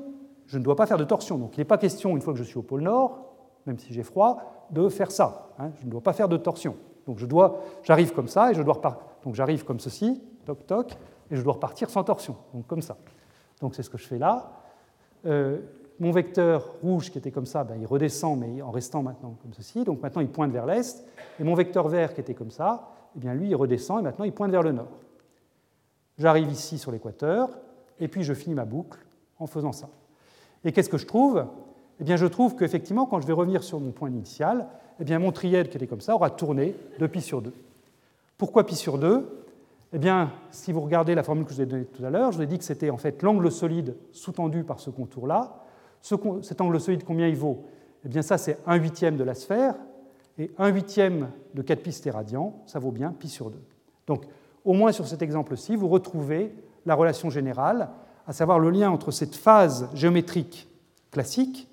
Speaker 2: je ne dois pas faire de torsion. Donc il n'est pas question, une fois que je suis au pôle nord, même si j'ai froid, de faire ça. Hein. Je ne dois pas faire de torsion. Donc je dois, j'arrive comme ça et je dois repartir. Donc j'arrive comme ceci, toc toc, et je dois repartir sans torsion, donc comme ça. Donc c'est ce que je fais là. Euh, mon vecteur rouge qui était comme ça, ben, il redescend, mais en restant maintenant comme ceci. Donc maintenant, il pointe vers l'est. Et mon vecteur vert qui était comme ça, eh bien lui, il redescend et maintenant, il pointe vers le nord. J'arrive ici sur l'équateur, et puis je finis ma boucle en faisant ça. Et qu'est-ce que je trouve? Eh bien, je trouve qu'effectivement, quand je vais revenir sur mon point initial, eh bien, mon trièdre qui était comme ça aura tourné de pi sur 2. Pourquoi pi sur 2 eh bien, si vous regardez la formule que je vous ai donnée tout à l'heure, je vous ai dit que c'était en fait l'angle solide sous-tendu par ce contour-là. cet angle solide, combien il vaut? Eh bien, ça, c'est 1 huitième de la sphère, et 1 huitième de 4 pi radians, ça vaut bien pi sur 2. Donc, au moins sur cet exemple-ci, vous retrouvez la relation générale, à savoir le lien entre cette phase géométrique classique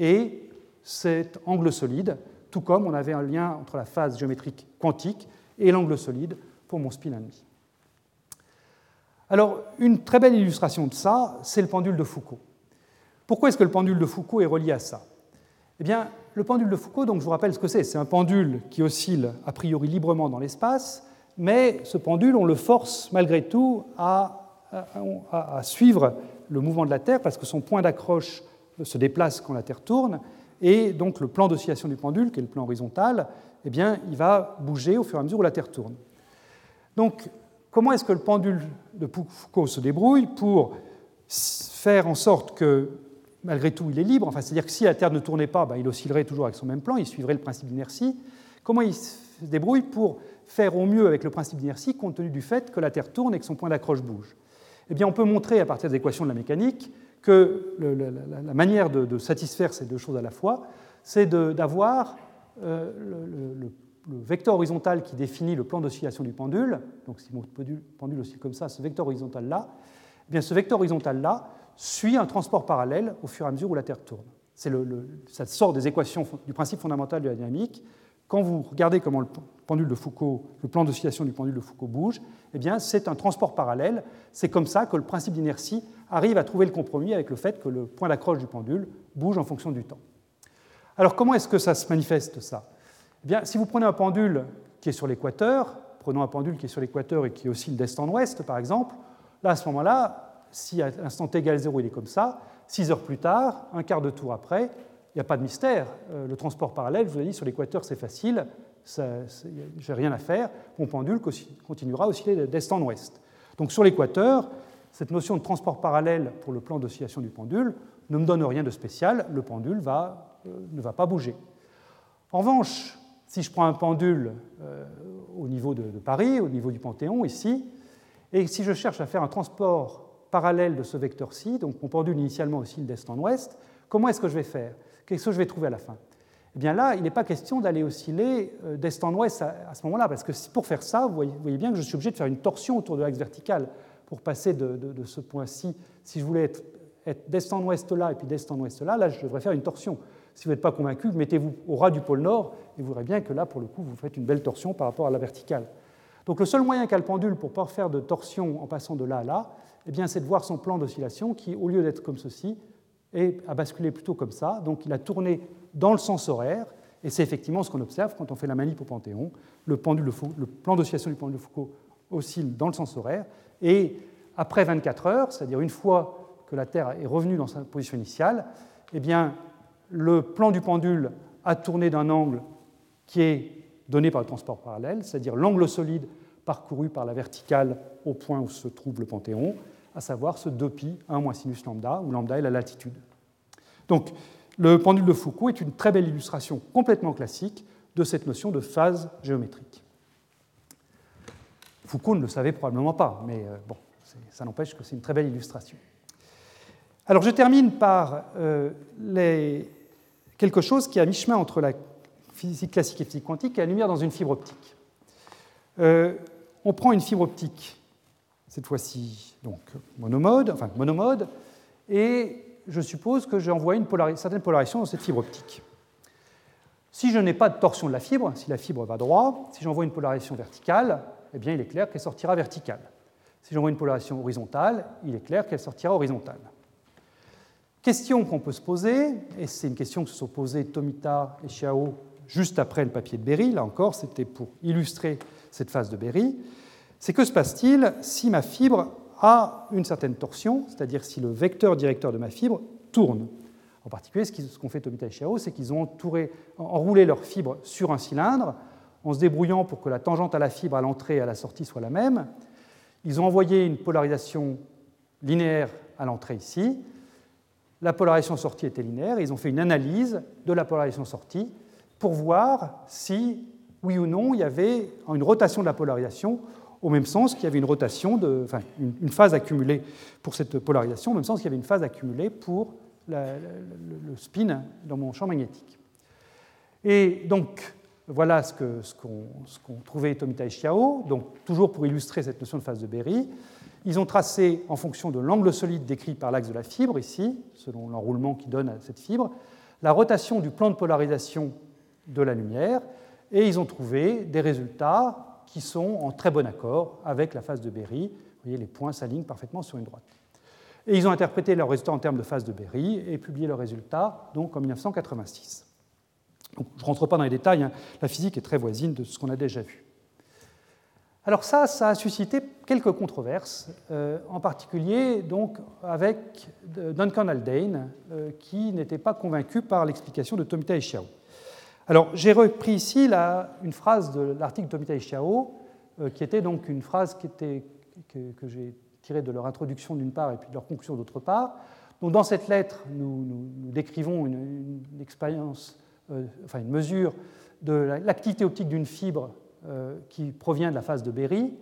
Speaker 2: et cet angle solide, tout comme on avait un lien entre la phase géométrique quantique et l'angle solide pour mon spin ennemi. Alors, une très belle illustration de ça, c'est le pendule de Foucault. Pourquoi est-ce que le pendule de Foucault est relié à ça? Eh bien, le pendule de Foucault, donc je vous rappelle ce que c'est. C'est un pendule qui oscille a priori librement dans l'espace, mais ce pendule, on le force malgré tout à, à, suivre le mouvement de la Terre parce que son point d'accroche se déplace quand la Terre tourne, et donc le plan d'oscillation du pendule, qui est le plan horizontal, eh bien, il va bouger au fur et à mesure où la Terre tourne. Donc, comment est-ce que le pendule de Foucault se débrouille pour faire en sorte que, malgré tout, il est libre? Enfin, C'est-à-dire que si la Terre ne tournait pas, ben, il oscillerait toujours avec son même plan, il suivrait le principe d'inertie. Comment il se débrouille pour faire au mieux avec le principe d'inertie, compte tenu du fait que la Terre tourne et que son point d'accroche bouge? Eh bien, on peut montrer, à partir des équations de la mécanique, que la, manière de, satisfaire ces deux choses à la fois, c'est d'avoir euh, le vecteur horizontal qui définit le plan d'oscillation du pendule, donc si mon pendule oscille comme ça, ce vecteur horizontal-là, eh bien ce vecteur horizontal-là suit un transport parallèle au fur et à mesure où la Terre tourne. Ça sort des équations du principe fondamental de la dynamique. Quand vous regardez comment le pendule de Foucault, le plan d'oscillation du pendule de Foucault bouge, eh bien c'est un transport parallèle. C'est comme ça que le principe d'inertie arrive à trouver le compromis avec le fait que le point d'accroche du pendule bouge en fonction du temps. Alors comment est-ce que ça se manifeste ça? Eh bien, si vous prenez un pendule qui est sur l'équateur, prenons un pendule qui est sur l'équateur et qui oscille d'est en ouest, par exemple, là, à ce moment-là, si à l'instant t égale 0, il est comme ça, 6 heures plus tard, un quart de tour après, il n'y a pas de mystère. Euh, le transport parallèle, je vous ai dit, sur l'équateur, c'est facile, je n'ai rien à faire. Mon pendule continuera à osciller d'est en ouest. Donc sur l'équateur, cette notion de transport parallèle pour le plan d'oscillation du pendule ne me donne rien de spécial, le pendule euh, ne va pas bouger. En revanche, si je prends un pendule euh, au niveau de, Paris, au niveau du Panthéon, ici, et si je cherche à faire un transport parallèle de ce vecteur-ci, donc mon pendule initialement oscille d'est en ouest, comment est-ce que je vais faire? Qu'est-ce que je vais trouver à la fin? Eh bien là, il n'est pas question d'aller osciller euh, d'est en ouest à, ce moment-là, parce que pour faire ça, vous voyez, bien que je suis obligé de faire une torsion autour de l'axe vertical pour passer de, ce point-ci. Si je voulais être, être d'est en ouest là et puis d'est en ouest là, là, je devrais faire une torsion. Si vous n'êtes pas convaincu, mettez-vous au ras du pôle nord et vous verrez bien que là, pour le coup, vous faites une belle torsion par rapport à la verticale. Donc le seul moyen qu'a le pendule pour pouvoir faire de torsion en passant de là à là, eh c'est de voir son plan d'oscillation qui, au lieu d'être comme ceci, a basculé plutôt comme ça. Donc il a tourné dans le sens horaire, et c'est effectivement ce qu'on observe quand on fait la manip au Panthéon. Le, le plan d'oscillation du pendule de Foucault oscille dans le sens horaire, et après 24 heures, c'est-à-dire une fois que la Terre est revenue dans sa position initiale, eh bien, le plan du pendule a tourné d'un angle qui est donné par le transport parallèle, c'est-à-dire l'angle solide parcouru par la verticale au point où se trouve le Panthéon, à savoir ce 2π 1 moins sinus lambda, où lambda est la latitude. Donc, le pendule de Foucault est une très belle illustration complètement classique de cette notion de phase géométrique. Foucault ne le savait probablement pas, mais euh, bon, ça n'empêche que c'est une très belle illustration. Alors je termine par euh, quelque chose qui est à mi-chemin entre la physique classique et physique quantique, et la lumière dans une fibre optique. Euh, on prend une fibre optique cette fois-ci donc monomode, enfin monomode, et je suppose que j'envoie une certaine polarisation dans cette fibre optique. Si je n'ai pas de torsion de la fibre, si la fibre va droit, si j'envoie une polarisation verticale, eh bien il est clair qu'elle sortira verticale. Si j'envoie une polarisation horizontale, il est clair qu'elle sortira horizontale. Question qu'on peut se poser, et c'est une question que se sont posées Tomita et Xiao juste après le papier de Berry, là encore, c'était pour illustrer cette phase de Berry, c'est que se passe-t-il si ma fibre a une certaine torsion, c'est-à-dire si le vecteur directeur de ma fibre tourne? En particulier, ce qu'ont fait Tomita et Chiao, c'est qu'ils ont enroulé leur fibre sur un cylindre en se débrouillant pour que la tangente à la fibre à l'entrée et à la sortie soit la même. Ils ont envoyé une polarisation linéaire à l'entrée ici. La polarisation sortie était linéaire ils ont fait une analyse de la polarisation sortie pour voir si, oui ou non, il y avait une rotation de la polarisation au même sens qu'il y avait une rotation, de, une, phase accumulée pour cette polarisation, au même sens qu'il y avait une phase accumulée pour le, spin dans mon champ magnétique. Et donc, voilà ce qu'ont trouvé Tomita et Xiao, donc toujours pour illustrer cette notion de phase de Berry. Ils ont tracé, en fonction de l'angle solide décrit par l'axe de la fibre, ici, selon l'enroulement qui donne à cette fibre, la rotation du plan de polarisation de la lumière, et ils ont trouvé des résultats qui sont en très bon accord avec la phase de Berry. Vous voyez, les points s'alignent parfaitement sur une droite. Et ils ont interprété leurs résultats en termes de phase de Berry et publié leurs résultats donc, en 1986. je ne rentre pas dans les détails, hein. la physique est très voisine de ce qu'on a déjà vu. Alors ça, ça a suscité quelques controverses, euh, en particulier donc avec Duncan Haldane, euh, qui n'était pas convaincu par l'explication de Tomita et Xiao. Alors, j'ai repris ici une phrase de l'article et Xiao, euh, qui était donc une phrase que, j'ai tirée de leur introduction d'une part et puis de leur conclusion d'autre part. Donc, dans cette lettre, nous, décrivons une, expérience, euh, enfin une mesure de l'activité optique d'une fibre euh, qui provient de la phase de Berry.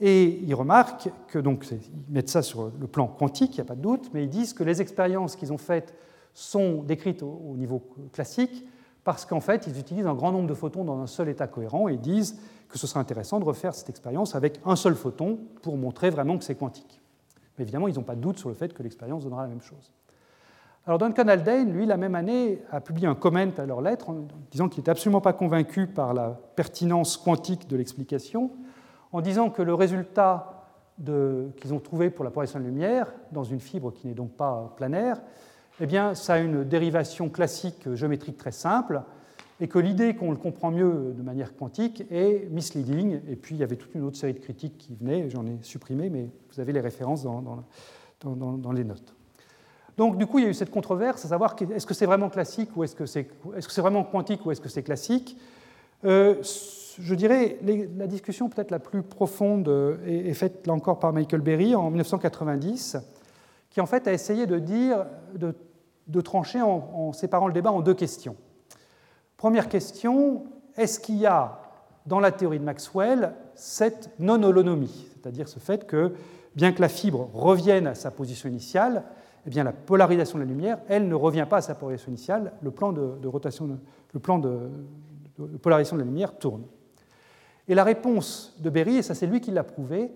Speaker 2: Et ils remarquent que, donc, ils mettent ça sur le plan quantique, il n'y a pas de doute, mais ils disent que les expériences qu'ils ont faites sont décrites au niveau classique, parce qu'en fait, ils utilisent un grand nombre de photons dans un seul état cohérent et disent que ce serait intéressant de refaire cette expérience avec un seul photon pour montrer vraiment que c'est quantique. Mais évidemment, ils n'ont pas de doute sur le fait que l'expérience donnera la même chose. Alors Duncan Haldane, lui, la même année, a publié un comment à leur lettre en disant qu'il n'était absolument pas convaincu par la pertinence quantique de l'explication, en disant que le résultat qu'ils ont trouvé pour la polarisation de lumière dans une fibre qui n'est donc pas planaire eh bien, ça a une dérivation classique géométrique très simple, et que l'idée qu'on le comprend mieux de manière quantique est misleading. Et puis, il y avait toute une autre série de critiques qui venaient, j'en ai supprimé, mais vous avez les références dans, les notes. Donc, du coup, il y a eu cette controverse à savoir est-ce que c'est vraiment classique ou est-ce que c'est est -ce c'est vraiment quantique ou est-ce que c'est classique? Je dirais, la discussion peut-être la plus profonde est, faite là encore par Michael Berry en 1990, qui en fait a essayé de dire, de, trancher en, séparant le débat en deux questions. Première question, est-ce qu'il y a dans la théorie de Maxwell cette non-holonomie, c'est-à-dire ce fait que, bien que la fibre revienne à sa position initiale, eh bien, la polarisation de la lumière, elle, ne revient pas à sa polarisation initiale, le plan de, rotation, de, polarisation de la lumière tourne. Et la réponse de Berry, et ça c'est lui qui l'a prouvé,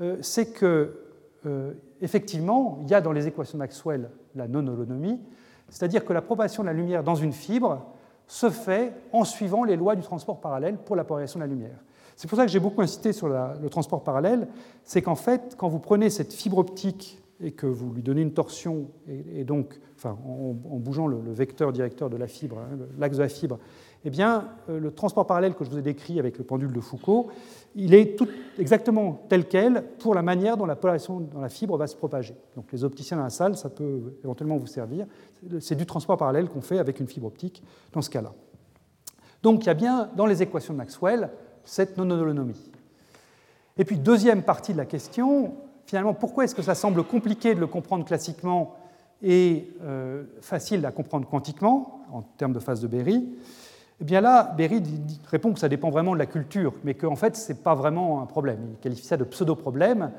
Speaker 2: euh, c'est que euh, effectivement, il y a dans les équations Maxwell la non-holonomie, c'est-à-dire que la propagation de la lumière dans une fibre se fait en suivant les lois du transport parallèle pour la polarisation de la lumière. C'est pour ça que j'ai beaucoup insisté sur le transport parallèle, c'est qu'en fait, quand vous prenez cette fibre optique et que vous lui donnez une torsion, et, donc, en, bougeant le, vecteur directeur de la fibre, hein, l'axe de la fibre, eh bien, euh, le transport parallèle que je vous ai décrit avec le pendule de Foucault, il est tout, exactement tel quel pour la manière dont la polarisation dans la fibre va se propager. Donc les opticiens dans la salle, ça peut éventuellement vous servir. C'est du transport parallèle qu'on fait avec une fibre optique dans ce cas-là. Donc il y a bien dans les équations de Maxwell cette non-holonomie. Et puis deuxième partie de la question, finalement, pourquoi est-ce que ça semble compliqué de le comprendre classiquement et euh, facile à comprendre quantiquement, en termes de phase de Berry? Eh bien là, Berry répond que ça dépend vraiment de la culture, mais qu'en fait, ce n'est pas vraiment un problème. Il qualifie ça de pseudo-problème,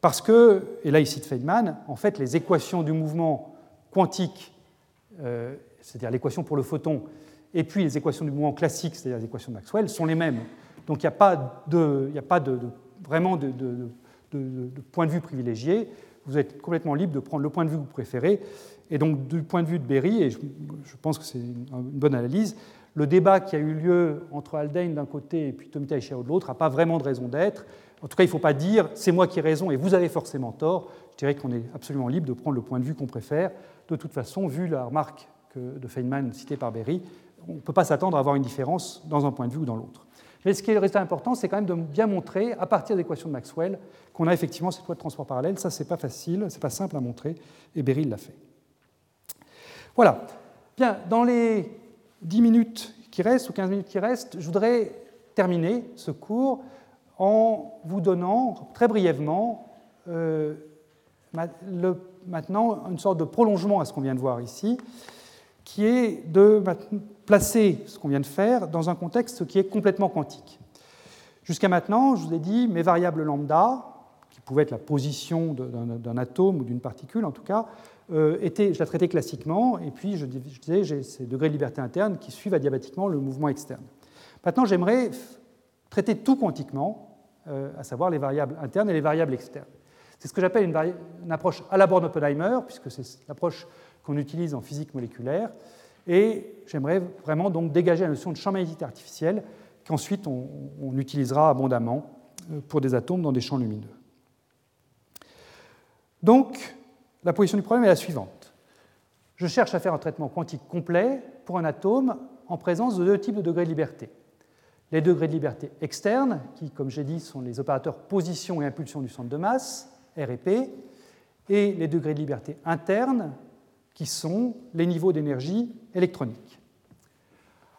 Speaker 2: parce que, et là il cite Feynman, en fait, les équations du mouvement quantique, euh, c'est-à-dire l'équation pour le photon, et puis les équations du mouvement classique, c'est-à-dire les équations de Maxwell, sont les mêmes. Donc il n'y a pas, a pas de, vraiment de, point de vue privilégié. Vous êtes complètement libre de prendre le point de vue que vous préférez. Et donc, du point de vue de Berry, et je, pense que c'est une, bonne analyse, le débat qui a eu lieu entre Haldane d'un côté et puis Tomita Teixeira de l'autre n'a pas vraiment de raison d'être. En tout cas, il ne faut pas dire c'est moi qui ai raison et vous avez forcément tort. Je dirais qu'on est absolument libre de prendre le point de vue qu'on préfère. De toute façon, vu la remarque de Feynman citée par Berry, on ne peut pas s'attendre à avoir une différence dans un point de vue ou dans l'autre. Mais ce qui est résultat important, c'est quand même de bien montrer, à partir de l'équation de Maxwell, qu'on a effectivement cette loi de transport parallèle. Ça, c'est pas facile, c'est pas simple à montrer, et Beryl l'a fait. Voilà. Bien, dans les 10 minutes qui restent, ou 15 minutes qui restent, je voudrais terminer ce cours en vous donnant très brièvement euh, maintenant une sorte de prolongement à ce qu'on vient de voir ici, qui est de placer ce qu'on vient de faire dans un contexte qui est complètement quantique. Jusqu'à maintenant, je vous ai dit, mes variables lambda, qui pouvaient être la position d'un atome ou d'une particule en tout cas, euh, étaient, je la traitais classiquement, et puis je, disais, j'ai ces degrés de liberté interne qui suivent adiabatiquement le mouvement externe. Maintenant, j'aimerais traiter tout quantiquement, euh, à savoir les variables internes et les variables externes. C'est ce que j'appelle une, approche à la Born-Oppenheimer, puisque c'est l'approche qu'on utilise en physique moléculaire. Et j'aimerais vraiment donc dégager la notion de champ magnétique artificiel qu'ensuite on, utilisera abondamment euh, pour des atomes dans des champs lumineux. Donc, la position du problème est la suivante. Je cherche à faire un traitement quantique complet pour un atome en présence de deux types de degrés de liberté. Les degrés de liberté externes, qui, comme j'ai dit, sont les opérateurs position et impulsion du centre de masse, R et P, et les degrés de liberté internes, qui sont les niveaux d'énergie électronique.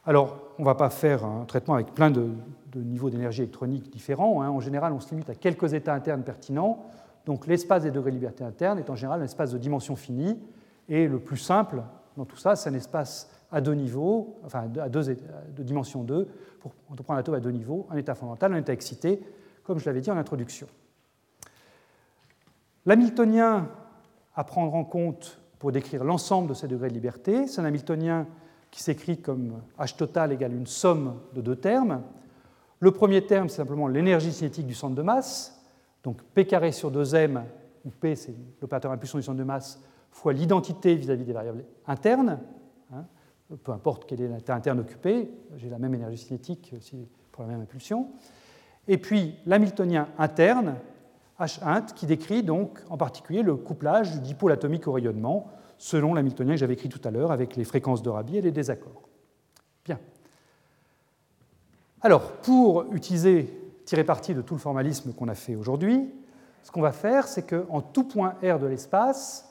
Speaker 2: Alors, on ne va pas faire un traitement avec plein de, niveaux d'énergie électronique différents. Hein. En général, on se limite à quelques états internes pertinents. Donc, l'espace des degrés de liberté interne est en général un espace de dimension finie. Et le plus simple dans tout ça, c'est un espace à deux niveaux, enfin à deux, de dimension 2, pour on prend un atome à deux niveaux, un état fondamental, un état excité, comme je l'avais dit en introduction. L'hamiltonien à prendre en compte pour décrire l'ensemble de ces degrés de liberté. C'est un Hamiltonien qui s'écrit comme H total égale une somme de deux termes. Le premier terme, c'est simplement l'énergie cinétique du centre de masse, donc P carré sur 2m, où P c'est l'opérateur impulsion du centre de masse, fois l'identité vis-à-vis des variables internes. Hein. peu importe quelle est l'état interne occupé, j'ai la même énergie cinétique pour la même impulsion. Et puis l'hamiltonien interne, H int, qui décrit donc en particulier le couplage du dipôle atomique au rayonnement, selon l'hamiltonien que j'avais écrit tout à l'heure, avec les fréquences de Rabi et les désaccords. Bien. Alors, pour utiliser, tirer parti de tout le formalisme qu'on a fait aujourd'hui, ce qu'on va faire, c'est qu'en tout point R de l'espace,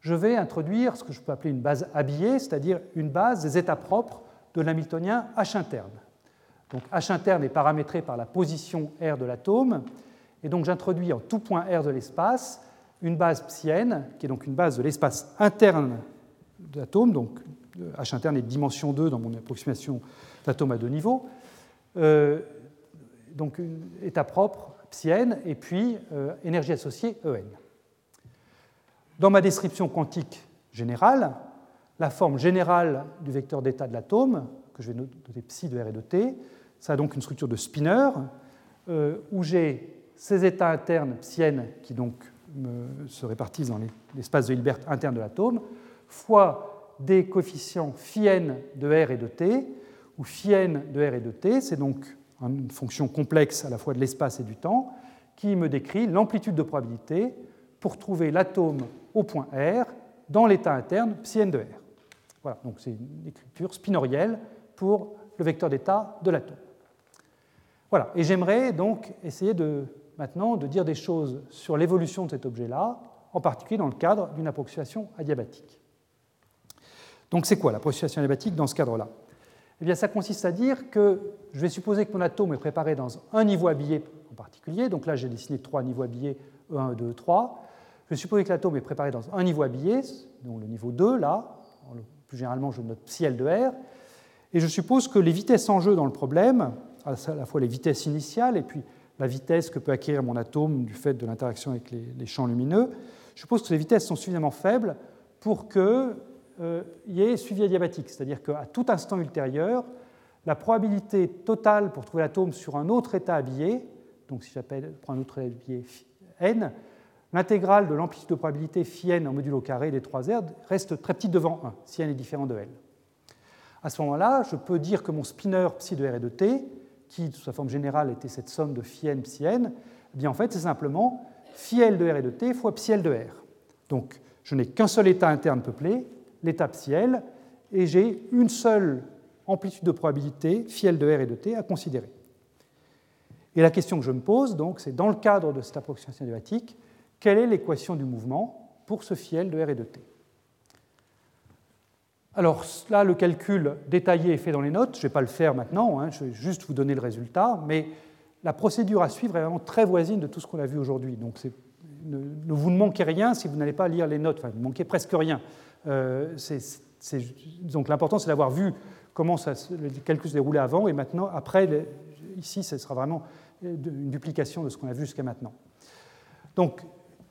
Speaker 2: je vais introduire ce que je peux appeler une base habillée, c'est-à-dire une base des états propres de l'hamiltonien H interne. Donc H interne est paramétré par la position R de l'atome, et donc j'introduis en tout point R de l'espace une base psienne, qui est donc une base de l'espace interne de l'atome, donc H interne est de dimension 2 dans mon approximation d'atome à deux niveaux, euh, donc état propre psienne, et puis euh, énergie associée En. Dans ma description quantique générale, la forme générale du vecteur d'état de l'atome, que je vais noter psi de R et de T, ça a donc une structure de spinner, euh, où j'ai ces états internes psiennes qui donc se répartissent dans l'espace de Hilbert interne de l'atome, fois des coefficients phi n de R et de T, où phi n de R et de T, c'est donc une fonction complexe à la fois de l'espace et du temps, qui me décrit l'amplitude de probabilité pour trouver l'atome au point R dans l'état interne psi n de R. Voilà, donc c'est une écriture spinorielle pour le vecteur d'état de l'atome. Voilà, et j'aimerais donc essayer de, maintenant de dire des choses sur l'évolution de cet objet-là, en particulier dans le cadre d'une approximation adiabatique. Donc c'est quoi l'approximation adiabatique dans ce cadre-là? Eh bien ça consiste à dire que je vais supposer que mon atome est préparé dans un niveau habillé en particulier, donc là j'ai dessiné trois niveaux habillés, E1, E2, E3. Je vais supposer que l'atome est préparé dans un niveau habillé, donc le niveau 2 là, plus généralement je note psi L de R, et je suppose que les vitesses en jeu dans le problème, à la fois les vitesses initiales et puis la vitesse que peut acquérir mon atome du fait de l'interaction avec les, champs lumineux, je suppose que ces vitesses sont suffisamment faibles pour euh, y ait suivi adiabatique, c'est-à-dire qu'à tout instant ultérieur, la probabilité totale pour trouver l'atome sur un autre état habillé, donc si j'appelle prends un autre état habillé n, l'intégrale de l'amplitude de probabilité phi n en modulo carré des 3 R reste très petite devant 1, si n est différent de L. À ce moment-là, je peux dire que mon spinner psi de R et de T qui, sous sa forme générale, était cette somme de phi n, psi n, eh bien en fait, c'est simplement phi L de R et de T fois psi L de R. Donc, je n'ai qu'un seul état interne peuplé, l'état psi L, et j'ai une seule amplitude de probabilité, phi L de R et de T, à considérer. Et la question que je me pose, donc, c'est dans le cadre de cette approximation adiabatique, quelle est l'équation du mouvement pour ce phi L de R et de T? Alors là, le calcul détaillé est fait dans les notes. Je ne vais pas le faire maintenant, hein, je vais juste vous donner le résultat. Mais la procédure à suivre est vraiment très voisine de tout ce qu'on a vu aujourd'hui. Donc ne, vous ne manquez rien si vous n'allez pas lire les notes. Enfin, vous ne manquez presque rien. Euh, donc l'important, c'est d'avoir vu comment le calcul se déroulait avant et maintenant, après, ici, ce sera vraiment une duplication de ce qu'on a vu jusqu'à maintenant. Donc,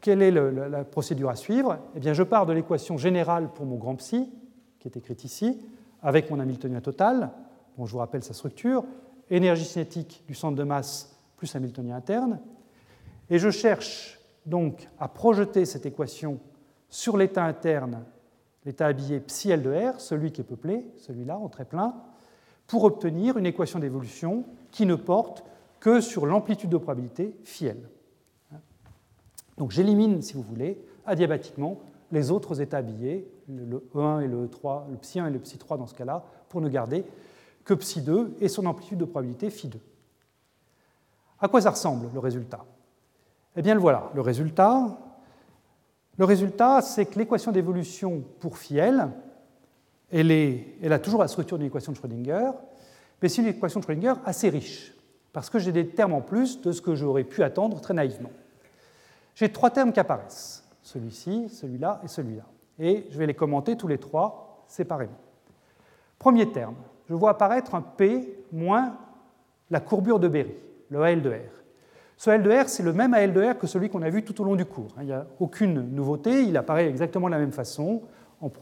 Speaker 2: quelle est la procédure à suivre? Eh bien, je pars de l'équation générale pour mon grand psi, qui est écrite ici, avec mon Hamiltonien total, dont je vous rappelle sa structure, énergie cinétique du centre de masse plus Hamiltonien interne, et je cherche donc à projeter cette équation sur l'état interne, l'état habillé psi L de R, celui qui est peuplé, celui-là en très plein, pour obtenir une équation d'évolution qui ne porte que sur l'amplitude de probabilité phi. Donc j'élimine, si vous voulez, adiabatiquement les autres états habillés, le E1 et le E3, le psi 1 et le psi 3 dans ce cas-là, pour ne garder que psi 2 et son amplitude de probabilité phi 2. À quoi ça ressemble le résultat? Eh bien, le voilà. Le résultat, le résultat c'est que l'équation d'évolution pour phi L, elle, elle a toujours la structure d'une équation de Schrödinger, mais c'est une équation de Schrödinger assez riche, parce que j'ai des termes en plus de ce que j'aurais pu attendre très naïvement. J'ai trois termes qui apparaissent celui-ci, celui-là et celui-là. Et je vais les commenter tous les trois séparément. Premier terme, je vois apparaître un P moins la courbure de Berry, le AL de R. Ce AL de R, c'est le même AL de R que celui qu'on a vu tout au long du cours. Il n'y a aucune nouveauté, il apparaît exactement de la même façon.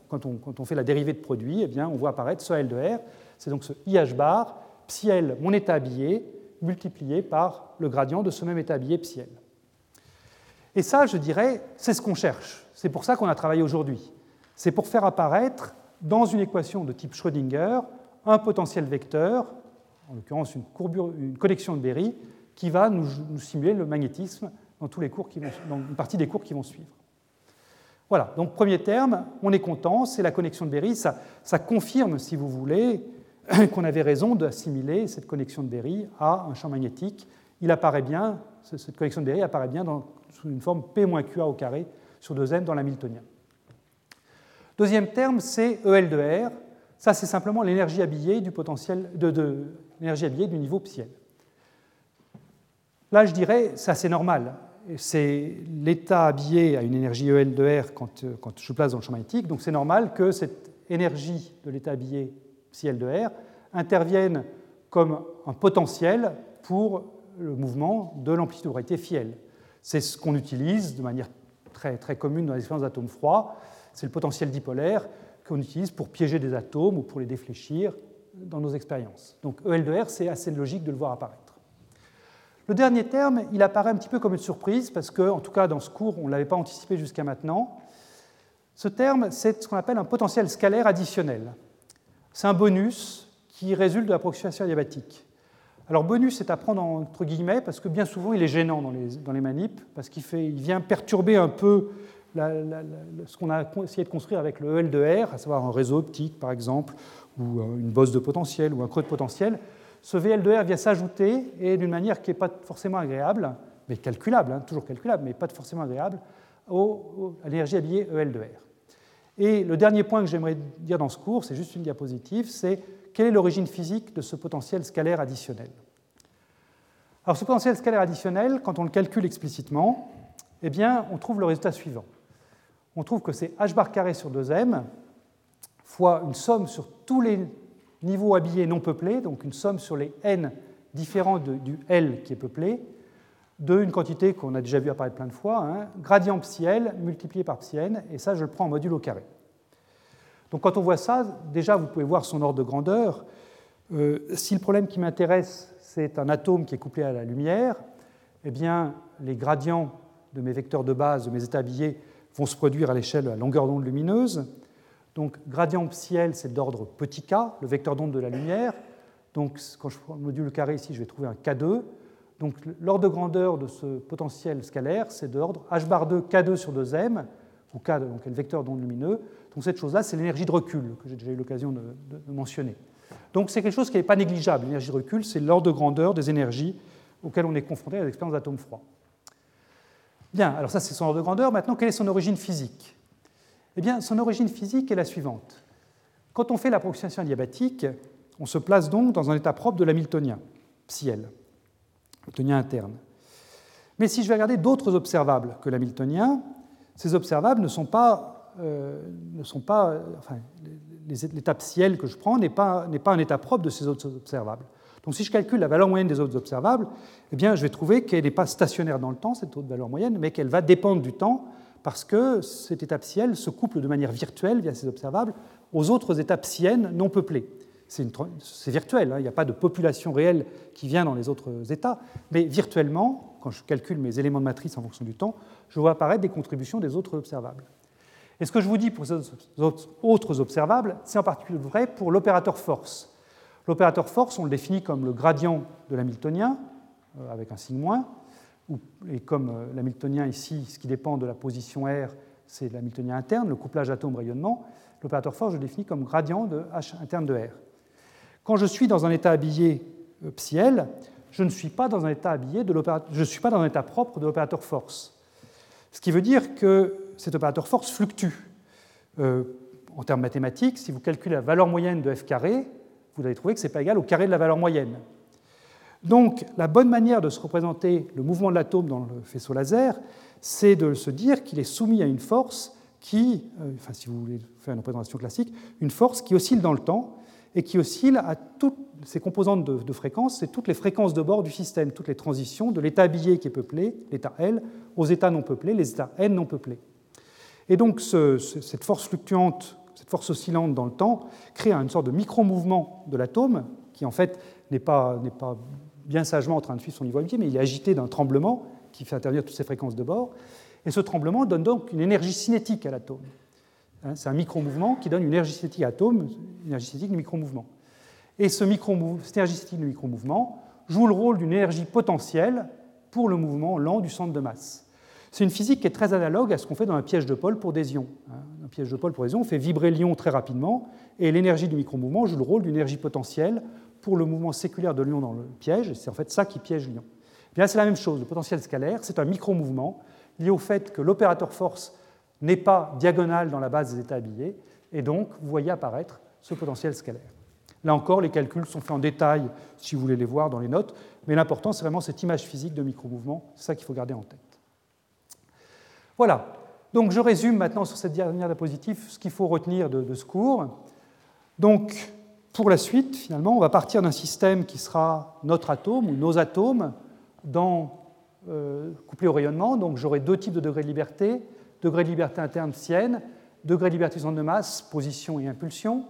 Speaker 2: Quand on, fait la dérivée de produit, eh bien, on voit apparaître ce AL de R. C'est donc ce IH bar, psi L, mon état habillé, multiplié par le gradient de ce même état habillé psi L. Et ça, je dirais, c'est ce qu'on cherche. C'est pour ça qu'on a travaillé aujourd'hui. C'est pour faire apparaître dans une équation de type Schrödinger un potentiel vecteur, en l'occurrence une, une connexion de Berry, qui va nous, simuler le magnétisme dans, tous les cours qui vont, dans une partie des cours qui vont suivre. Voilà, donc premier terme, on est content, c'est la connexion de Berry. Ça, confirme, si vous voulez, qu'on avait raison d'assimiler cette connexion de Berry à un champ magnétique. Il apparaît bien, cette connexion de Berry apparaît bien sous une forme P-QA au carré sur 2n dans l'hamiltonien. Deuxième terme, c'est EL de R. Ça, c'est simplement l'énergie habillée du potentiel de, l'énergie habillée du niveau psi Là, je dirais, c'est assez normal. C'est l'état habillé à une énergie EL de R quand, quand je place dans le champ magnétique, donc c'est normal que cette énergie de l'état habillé psi L de R intervienne comme un potentiel pour le mouvement de l'amplitude de phi L. C'est ce qu'on utilise de manière très, très commune dans les expériences d'atomes froids. C'est le potentiel dipolaire qu'on utilise pour piéger des atomes ou pour les défléchir dans nos expériences. Donc EL de R, c'est assez logique de le voir apparaître. Le dernier terme, il apparaît un petit peu comme une surprise, parce que, en tout cas, dans ce cours, on ne l'avait pas anticipé jusqu'à maintenant. Ce terme, c'est ce qu'on appelle un potentiel scalaire additionnel. C'est un bonus qui résulte de l'approximation adiabatique. Alors bonus, c'est à prendre entre guillemets, parce que bien souvent, il est gênant dans les, dans parce qu'il il vient perturber un peu ce qu'on a essayé de construire avec le EL de R, à savoir un réseau optique, par exemple, ou euh, une bosse de potentiel, ou un creux de potentiel. Ce VL de R vient s'ajouter, et d'une manière qui n'est pas forcément agréable, mais calculable, hein, toujours calculable, mais pas forcément agréable, à l'énergie habillée EL de R. Et le dernier point que j'aimerais dire dans ce cours, c'est juste une diapositive, c'est quelle est l'origine physique de ce potentiel scalaire additionnel Alors ce potentiel scalaire additionnel, quand on le calcule explicitement, eh bien, on trouve le résultat suivant. On trouve que c'est h bar carré sur 2m fois une somme sur tous les niveaux habillés non peuplés, donc une somme sur les n différents du L qui est peuplé, de une quantité qu'on a déjà vu apparaître plein de fois, hein, gradient psi L multiplié par psi n, et ça je le prends en module au carré. Donc quand on voit ça, déjà vous pouvez voir son ordre de grandeur. Euh, si le problème qui m'intéresse, c'est un atome qui est couplé à la lumière, eh bien les gradients de mes vecteurs de base, de mes états habillés, vont se produire à l'échelle à longueur d'onde lumineuse. Donc gradient psi L, c'est d'ordre petit k, le vecteur d'onde de la lumière. Donc quand je prends le module carré ici, je vais trouver un K2. Donc l'ordre de grandeur de ce potentiel scalaire, c'est d'ordre h bar 2 K2 sur 2m, ou K, donc le vecteur d'onde lumineux. Donc cette chose-là, c'est l'énergie de recul que j'ai déjà eu l'occasion de, mentionner. Donc c'est quelque chose qui n'est pas négligeable. L'énergie de recul, c'est l'ordre de grandeur des énergies auxquelles on est confronté à l'expérience d'atomes froids. Bien, alors ça c'est son ordre de grandeur. Maintenant, quelle est son origine physique? Eh bien, son origine physique est la suivante. Quand on fait l'approximation adiabatique, on se place donc dans un état propre de l'hamiltonien, psi L, hamiltonien interne. Mais si je vais regarder d'autres observables que l'hamiltonien, ces observables ne sont pas, euh, ne sont pas enfin, l'état psi que je prends n'est pas, pas un état propre de ces autres observables. Donc si je calcule la valeur moyenne des autres observables, eh bien, je vais trouver qu'elle n'est pas stationnaire dans le temps, cette autre valeur moyenne, mais qu'elle va dépendre du temps parce que cet état psiel se couple de manière virtuelle via ces observables aux autres états psiennes non peuplés. C'est virtuel, hein, il n'y a pas de population réelle qui vient dans les autres états, mais virtuellement, quand je calcule mes éléments de matrice en fonction du temps, je vois apparaître des contributions des autres observables. Et ce que je vous dis pour ces autres observables, c'est en particulier vrai pour l'opérateur force. L'opérateur force, on le définit comme le gradient de l'hamiltonien, euh, avec un signe moins, et comme euh, l'hamiltonien ici, ce qui dépend de la position R, c'est l'hamiltonien interne, le couplage atome-rayonnement, l'opérateur force, je le définis comme gradient de H interne de R. Quand je suis dans un état habillé euh, psi L, je ne suis pas dans un état habillé de je suis pas dans un état propre de l'opérateur force. Ce qui veut dire que cet opérateur force fluctue. en termes mathématiques, si vous calculez la valeur moyenne de f carré, vous allez trouver que ce n'est pas égal au carré de la valeur moyenne. Donc la bonne manière de se représenter le mouvement de l'atome dans le faisceau laser, c'est de se dire qu'il est soumis à une force qui, euh, enfin si vous voulez faire une représentation classique, une force qui oscille dans le temps et qui oscille à toutes ces composantes de, fréquences, c'est toutes les fréquences de bord du système, toutes les transitions de l'état habillé qui est peuplé, l'état L, aux états non peuplés, les états N non peuplés. Et donc cette force fluctuante cette force oscillante dans le temps crée une sorte de micro-mouvement de l'atome qui en fait n'est pas, bien sagement en train de suivre son niveau habité, mais il est agité d'un tremblement qui fait intervenir toutes ces fréquences de bord. Et ce tremblement donne donc une énergie cinétique à l'atome. Hein, c'est un micro-mouvement qui donne une énergie cinétique à l'atome, une énergie cinétique du micro-mouvement. Et ce micro cette énergie cinétique du micro-mouvement joue le rôle d'une énergie potentielle pour le mouvement lent du centre de masse. C'est une physique qui est très analogue à ce qu'on fait dans un piège de pôle pour des ions. Hein. Un piège de pôle pour des ions fait vibrer l'ion très rapidement, et l'énergie du micromouvement joue le rôle d'une énergie potentielle pour le mouvement séculaire de l'ion dans le piège, c'est en fait ça qui piège l'ion. Eh bien, c'est la même chose, le potentiel scalaire, c'est un micromouvement lié au fait que l'opérateur force n'est pas diagonal dans la base des états habillés, et donc vous voyez apparaître ce potentiel scalaire. Là encore, les calculs sont faits en détail si vous voulez les voir dans les notes, mais l'important, c'est vraiment cette image physique de micro-mouvement. C'est ça qu'il faut garder en tête. Voilà. Donc je résume maintenant sur cette dernière diapositive ce qu'il faut retenir de, ce cours. Donc, pour la suite, finalement, on va partir d'un système qui sera notre atome ou nos atomes dans, euh, couplés au rayonnement. Donc j'aurai deux types de degrés de liberté degré de liberté interne psienne, degré de liberté de masse, position et impulsion.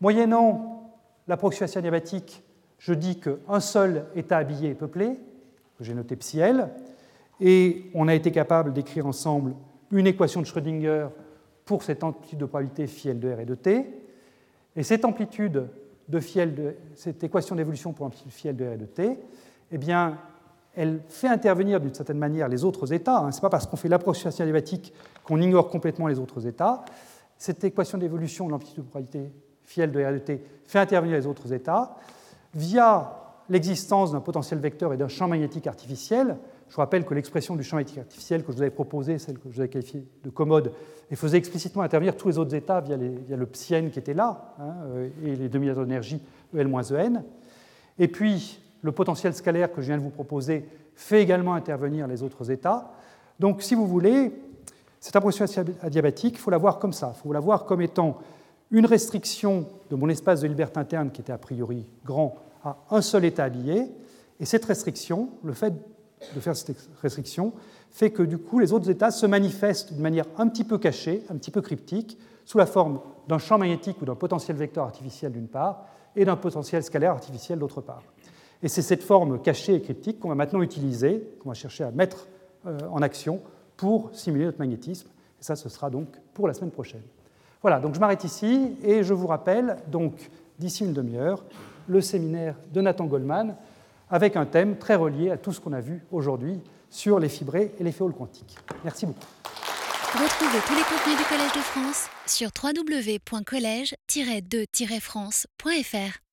Speaker 2: Moyennant l'approximation adiabatique, je dis qu'un seul état habillé est peuplé, que j'ai noté psiel, et on a été capable d'écrire ensemble une équation de Schrödinger pour cette amplitude de probabilité phi L de R et de T. Et cette amplitude de de, cette équation d'évolution pour amplitude phi L de R et de T, eh bien, elle fait intervenir d'une certaine manière les autres états. Hein. Ce n'est pas parce qu'on fait l'approximation adiabatique qu'on ignore complètement les autres états. Cette équation d'évolution de l'amplitude de probabilité phi L de R de T fait intervenir les autres états via l'existence d'un potentiel vecteur et d'un champ magnétique artificiel. Je rappelle que l'expression du champ magnétique artificiel que je vous avais proposée, celle que je vous avais qualifiée de commode, faisait explicitement intervenir tous les autres états via, le psienne qui était là, hein, euh, et les demi-atomes d'énergie EL-EN. Et puis, le potentiel scalaire que je viens de vous proposer fait également intervenir les autres états. Donc, si vous voulez, cette approximation adiabatique, il faut la voir comme ça. Il faut la voir comme étant une restriction de mon espace de liberté interne qui était a priori grand à un seul état habillé. Et cette restriction, le fait de faire cette restriction, fait que du coup les autres états se manifestent d'une manière un petit peu cachée, un petit peu cryptique, sous la forme d'un champ magnétique ou d'un potentiel vecteur artificiel d'une part, et d'un potentiel scalaire artificiel d'autre part. Et c'est cette forme cachée et cryptique qu'on va maintenant utiliser, qu'on va chercher à mettre euh, en action pour simuler notre magnétisme. Et ça, ce sera donc pour la semaine prochaine. Voilà, donc je m'arrête ici et je vous rappelle, donc d'ici une demi-heure, le séminaire de Nathan Goldman avec un thème très relié à tout ce qu'on a vu aujourd'hui sur les fibrés et les féoles quantiques. Merci beaucoup.
Speaker 1: Retrouvez tous les contenus du Collège de France sur www.colège-2-france.fr.